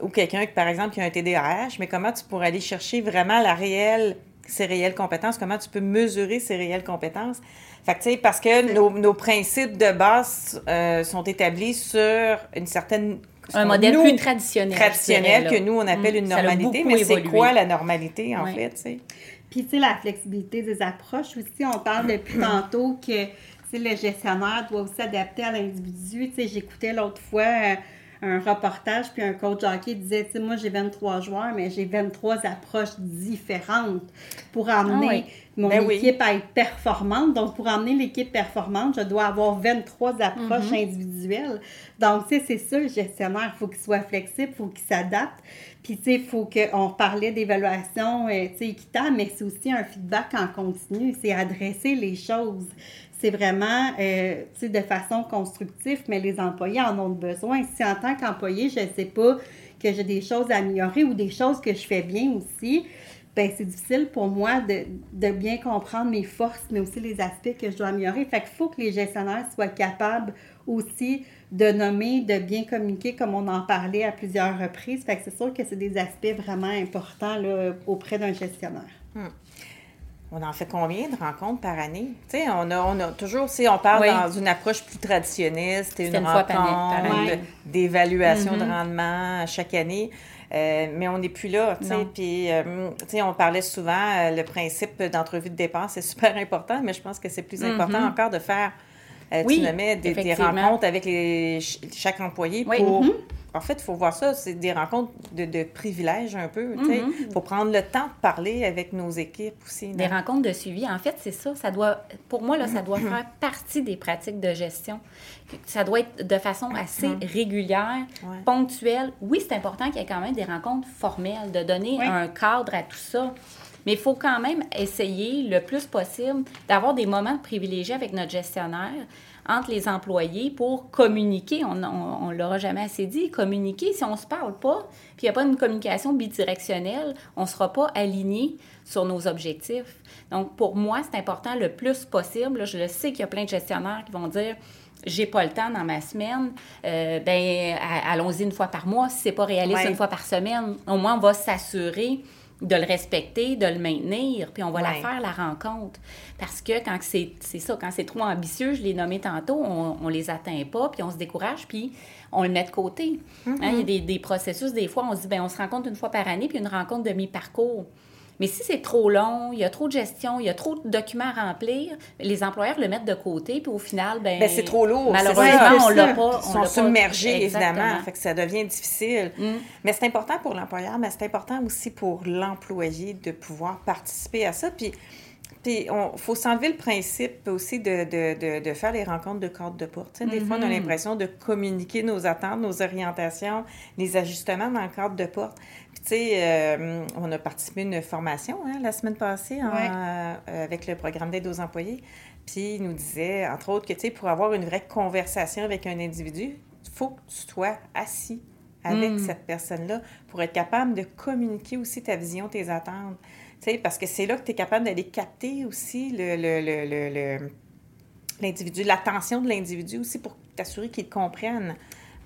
ou quelqu'un, qui, par exemple, qui a un TDAH, mais comment tu pourrais aller chercher vraiment la réelle, ses réelles compétences, comment tu peux mesurer ses réelles compétences? Fait que, parce que nos, nos principes de base euh, sont établis sur une certaine... Un modèle nous, plus traditionnel. traditionnel dirais, que nous, on appelle Mm. une normalité. Mais c'est quoi la normalité, en fait, tu sais? Puis, tu sais, la flexibilité des approches aussi, on parle depuis tantôt que, tu sais, le gestionnaire doit aussi s'adapter à l'individu. Tu sais, j'écoutais l'autre fois euh, un reportage, puis un coach hockey disait, tu sais, moi, j'ai 23 joueurs, mais j'ai 23 approches différentes pour amener Ah oui. mon Ben oui. équipe à être performante. Donc, pour amener l'équipe performante, je dois avoir 23 approches Mm-hmm. individuelles. Donc, tu sais, c'est ça, le gestionnaire. Il faut qu'il soit flexible, il faut qu'il s'adapte. Puis, tu sais, il faut qu'on parlait d'évaluation, euh, tu sais, équitable, mais c'est aussi un feedback en continu. C'est adresser les choses. C'est vraiment, euh, de façon constructive, mais les employés en ont besoin. Si en tant qu'employé, je ne sais pas que j'ai des choses à améliorer ou des choses que je fais bien aussi, ben c'est difficile pour moi de, de bien comprendre mes forces, mais aussi les aspects que je dois améliorer. Fait qu'il faut que les gestionnaires soient capables aussi de nommer, de bien communiquer, comme on en parlait à plusieurs reprises. Fait que c'est sûr que c'est des aspects vraiment importants là, auprès d'un gestionnaire. On en fait combien de rencontres par année? Tu sais, on a, on a toujours, si on parle Oui. dans une approche plus traditionnelle, c'était une, une rencontre d'évaluation de rendement chaque année. Euh, mais on n'est plus là, tu sais. Non. Puis, euh, tu sais, on parlait souvent, euh, le principe d'entrevue de départ, c'est super important, mais je pense que c'est plus important Mhm. encore de faire, Oui, tu nommais des, des rencontres avec les, chaque employé Oui. pour... Mhm. En fait, il faut voir ça, c'est des rencontres de, de privilèges un peu, tu sais. Mhm. faut prendre le temps de parler avec nos équipes aussi. Des non? rencontres de suivi, en fait, c'est ça. Ça doit, pour moi, là, ça doit faire partie des pratiques de gestion. Ça doit être de façon assez régulière, Ouais. ponctuelle. Oui, c'est important qu'il y ait quand même des rencontres formelles, de donner Oui. un cadre à tout ça. Mais il faut quand même essayer le plus possible d'avoir des moments de privilégiés avec notre gestionnaire entre les employés pour communiquer. On ne l'aura jamais assez dit. Communiquer, si on ne se parle pas, puis il n'y a pas une communication bidirectionnelle, on ne sera pas aligné sur nos objectifs. Donc, pour moi, c'est important le plus possible. Je le sais qu'il y a plein de gestionnaires qui vont dire j'ai pas le temps dans ma semaine, euh, ben allons-y une fois par mois. Si c'est pas réaliste Ouais. une fois par semaine, au moins on va s'assurer de le respecter, de le maintenir, puis on va la faire la rencontre. Parce que quand c'est c'est ça, quand c'est trop ambitieux, je l'ai nommé tantôt, on, on les atteint pas, puis on se décourage, puis on le met de côté. Hein, il y a des, des processus, des fois, on se dit, ben on se rencontre une fois par année, puis une rencontre de mi-parcours. Mais si c'est trop long, il y a trop de gestion, il y a trop de documents à remplir, les employeurs le mettent de côté, puis au final, ben, Ben, c'est trop lourd. Malheureusement, on l'a pas. Ils on sont submergés, évidemment. Fait que ça devient difficile. Mm. Mais c'est important pour l'employeur, mais c'est important aussi pour l'employé de pouvoir participer à ça. Puis, puis on faut s'enlever le principe aussi de, de, de, de faire les rencontres de cadre de porte. Tu sais, Des fois, on a Mhm. l'impression de communiquer nos attentes, nos orientations, les ajustements dans le cadre de porte. Puis, tu sais, euh, on a participé à une formation hein, la semaine passée en- Ouais. euh, avec le programme d'aide aux employés. Puis, il nous disait, entre autres, que, tu sais, pour avoir une vraie conversation avec un individu, il faut que tu sois assis avec Mm. cette personne-là pour être capable de communiquer aussi ta vision, tes attentes. Tu sais, parce que c'est là que tu es capable d'aller capter aussi le, le, le, le- le- l'individu, l'attention de l'individu aussi pour t'assurer qu'il comprenne.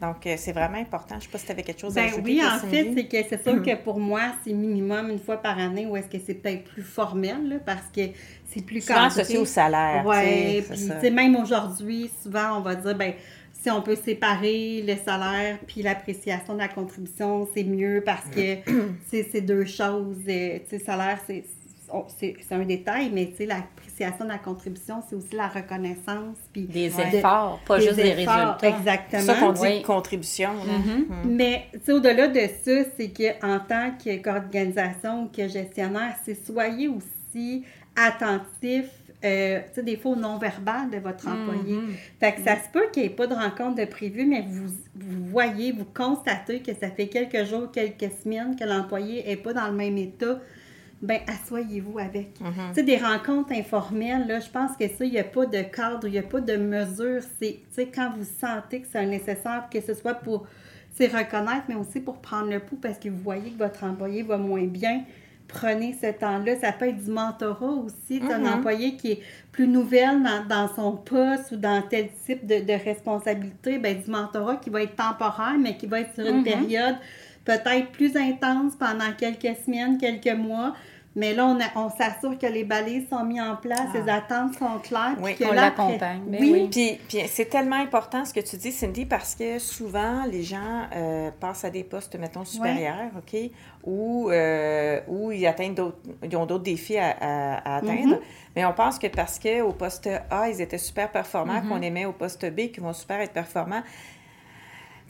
Donc, euh, c'est vraiment important. Je ne sais pas si tu avais quelque chose à Ben ajouter. oui, en fait, c'est que c'est sûr que pour moi, c'est minimum une fois par année ou est-ce que c'est peut-être plus formel, là, parce que c'est plus Souvent associé au salaire. Oui, puis même aujourd'hui, souvent, on va dire, ben si on peut séparer le salaire puis l'appréciation de la contribution, c'est mieux parce que c'est deux choses. euh, Tu sais, le salaire, c'est c'est c'est un détail, mais tu sais, l'appréciation de la contribution, c'est aussi la reconnaissance. Puis Des de- efforts, pas des juste des résultats. C'est Exactement. ça qu'on dit Oui. contribution. là. Mhm. Mm. Mais tu sais, au-delà de ça, c'est qu'en tant que- qu'organisation ou que gestionnaire, c'est soyez aussi attentif, euh, tu sais, des fois au non-verbal de votre employé. Fait que ça se peut qu'il n'y ait pas de rencontre de prévu, mais vous, vous voyez, vous constatez que ça fait quelques jours, quelques semaines que l'employé n'est pas dans le même état. Ben, asseyez-vous avec. Mhm. Tu sais, des rencontres informelles, là, je pense que ça, il n'y a pas de cadre, il n'y a pas de mesure. C'est, tu sais, quand vous sentez que c'est nécessaire, que ce soit pour, c'est reconnaître, mais aussi pour prendre le pouls parce que vous voyez que votre employé va moins bien. Prenez ce temps-là. Ça peut être du mentorat aussi. d'un Un Mm-hmm. employé qui est plus nouvelle dans, dans son poste ou dans tel type de, de responsabilité, ben, du mentorat qui va être temporaire, mais qui va être sur une Mm-hmm. période peut-être plus intense pendant quelques semaines, quelques mois. Mais là, on, a- on s'assure que les balises sont mises en place, les attentes sont claires. puis Oui, on après- l'accompagne, ben Oui, oui. Puis, puis c'est tellement important ce que tu dis, Cindy, parce que souvent, les gens euh, passent à des postes, mettons, supérieurs, OK, ou euh, où ils atteignent d'autres, ils ont d'autres défis à, à- à atteindre. Mais on pense que parce qu'au poste A, ils étaient super performants, qu'on les met au poste B, qu'ils vont super être performants.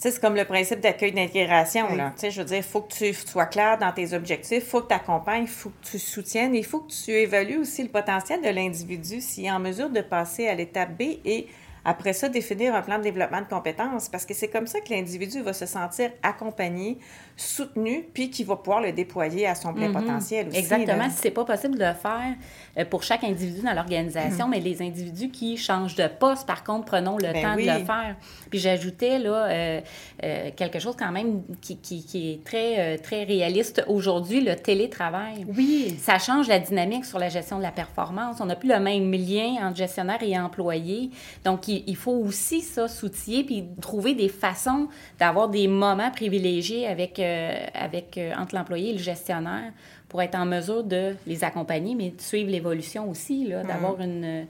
C'est comme le principe d'accueil d'intégration. Oui. là. Tu sais, je veux dire, il faut que tu sois clair dans tes objectifs, il faut que tu accompagnes, il faut que tu soutiennes, il faut que tu évalues aussi le potentiel de l'individu s'il est en mesure de passer à l'étape B et après ça, définir un plan de développement de compétences parce que c'est comme ça que l'individu va se sentir accompagné, soutenu, puis qu'il va pouvoir le déployer à son plein Mhm. potentiel aussi. Exactement. là. Si c'est pas possible de le faire euh, pour chaque individu dans l'organisation, mais les individus qui changent de poste, par contre, prenons le Ben temps oui. de le faire. Puis j'ajoutais là euh, euh, quelque chose quand même qui, qui- qui est très, euh, très réaliste aujourd'hui, le télétravail. Oui. Ça change la dynamique sur la gestion de la performance. On n'a plus le même lien entre gestionnaire et employé. Donc, il, il faut aussi ça s'outiller puis trouver des façons d'avoir des moments privilégiés avec, euh, avec, euh, entre l'employé et le gestionnaire pour être en mesure de les accompagner, mais de suivre l'évolution aussi, là, d'avoir une,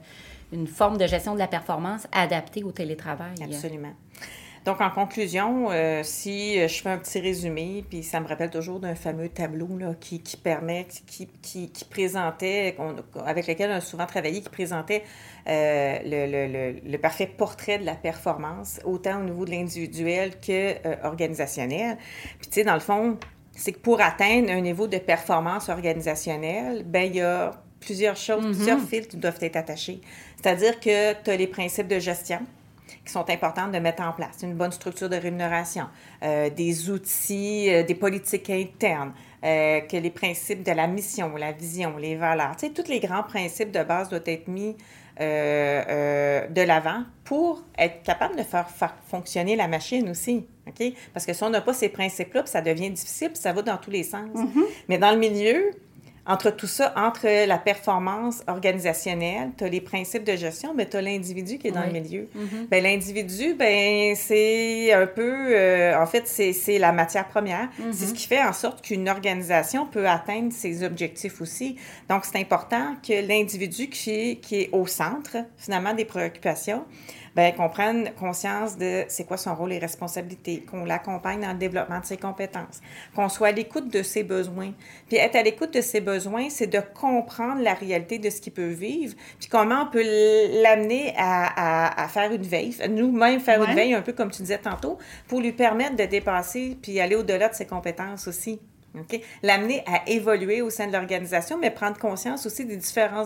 une forme de gestion de la performance adaptée au télétravail. Absolument. Donc, en conclusion, euh, si euh, je fais un petit résumé, puis ça me rappelle toujours d'un fameux tableau là, qui, qui permet, qui, qui, qui présentait, avec lequel on a souvent travaillé, qui présentait euh, le, le, le, le parfait portrait de la performance, autant au niveau de l'individuel que euh, organisationnel. Puis, tu sais, dans le fond, c'est que pour atteindre un niveau de performance organisationnelle, ben il y a plusieurs choses, plusieurs fils qui doivent être attachés. C'est-à-dire que tu as les principes de gestion, qui sont importantes de mettre en place. Une bonne structure de rémunération, euh, des outils, euh, des politiques internes, euh, que les principes de la mission, la vision, les valeurs, tu sais, tous les grands principes de base doivent être mis de l'avant pour être capable de faire, faire fonctionner la machine aussi. OK? Parce que si on n'a pas ces principes-là, ça devient difficile, puis ça va dans tous les sens. Mais dans le milieu, entre tout ça, entre la performance organisationnelle, tu as les principes de gestion, mais tu as l'individu qui est dans Oui. le milieu. Ben, l'individu, ben, c'est un peu, euh, en fait, c'est c'est la matière première. C'est ce qui fait en sorte qu'une organisation peut atteindre ses objectifs aussi. Donc, c'est important que l'individu qui, est- qui est au centre, finalement, des préoccupations, ben, qu'on prenne conscience de c'est quoi son rôle et responsabilités, qu'on l'accompagne dans le développement de ses compétences, qu'on soit à l'écoute de ses besoins. Puis être à l'écoute de ses besoins, c'est de comprendre la réalité de ce qu'il peut vivre, puis comment on peut l'amener à, à, à faire une veille, nous-mêmes faire Ouais. une veille, un peu comme tu disais tantôt, pour lui permettre de dépasser puis aller au-delà de ses compétences aussi. OK? L'amener à évoluer au sein de l'organisation, mais prendre conscience aussi des différents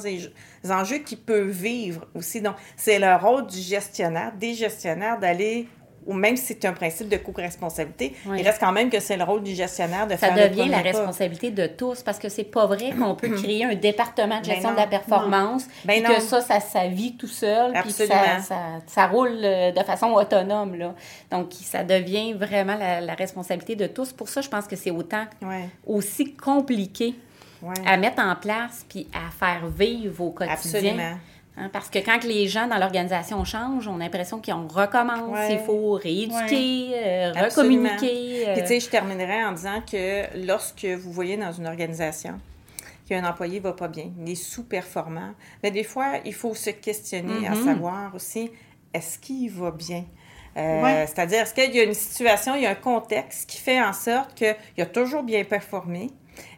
enjeux qu'il peut vivre aussi. Donc, c'est le rôle du gestionnaire, des gestionnaires d'aller, ou même si c'est un principe de co-responsabilité, Oui. il reste quand même que c'est le rôle du gestionnaire de Ça faire le devient la pas. responsabilité de tous parce que c'est pas vrai qu'on peut créer un département de Ben gestion de la performance Ben que ça, ça, ça vit tout seul puis ça, ça, ça roule euh, de façon autonome. Là. Donc, ça devient vraiment la, la responsabilité de tous. Pour ça, je pense que c'est autant Ouais, aussi compliqué ouais. à mettre en place puis à faire vivre au quotidien. Absolument. Hein, parce que quand les gens dans l'organisation changent, on a l'impression qu'on recommence, Ouais. il faut rééduquer, euh, Absolument. recommuniquer. euh, Puis, tu sais, je terminerai en disant que lorsque vous voyez dans une organisation qu'un employé va pas bien, il est sous-performant, bien, des fois, il faut se questionner à Mhm. savoir aussi, est-ce qu'il va bien? Euh, Ouais. C'est-à-dire, est-ce qu'il y a une situation, il y a un contexte qui fait en sorte qu'il a toujours bien performé,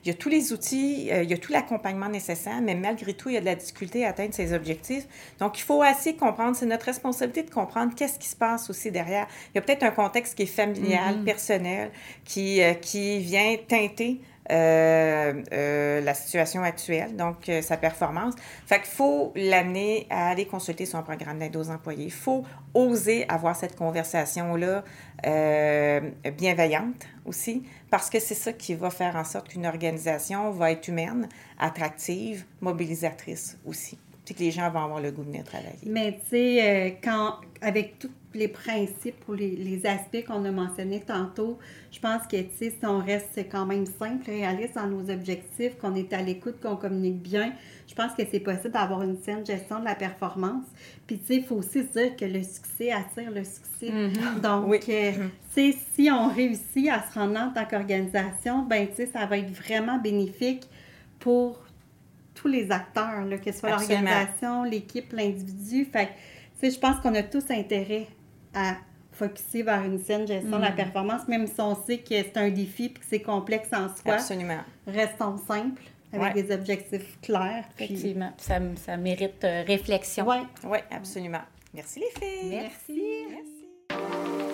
il y a tous les outils, euh, il y a tout l'accompagnement nécessaire, mais malgré tout, il y a de la difficulté à atteindre ses objectifs. Donc, il faut assez comprendre, c'est notre responsabilité de comprendre qu'est-ce qui se passe aussi derrière. Il y a peut-être un contexte qui est familial, personnel, qui, euh, qui vient teinter la situation actuelle, donc euh, sa performance. Fait qu'il faut l'amener à aller consulter son programme d'aide aux employés. Il faut oser avoir cette conversation-là euh, bienveillante aussi, parce que c'est ça qui va faire en sorte qu'une organisation va être humaine, attractive, mobilisatrice aussi. Que les gens vont avoir le goût de venir travailler. Mais tu sais, euh, quand, avec tout, les principes ou les, les aspects qu'on a mentionnés tantôt, je pense que, si on reste quand même simple, réaliste dans nos objectifs, qu'on est à l'écoute, qu'on communique bien, je pense que c'est possible d'avoir une saine gestion de la performance. Puis, tu sais, il faut aussi se dire que le succès attire le succès. Donc, euh, tu sais, si on réussit à se rendre en tant qu'organisation, ben, tu sais, ça va être vraiment bénéfique pour tous les acteurs, là, que ce soit l'organisation, l'équipe, l'individu. Fait que, tu sais, je pense qu'on a tous intérêt à focuser vers une saine gestion de la performance, même si on sait que c'est un défi et que c'est complexe en soi. Absolument. Restons simples, avec Ouais. des objectifs clairs. puis- Effectivement. Ça, ça mérite euh, réflexion. Ouais. Oui, absolument. Merci les filles. Merci.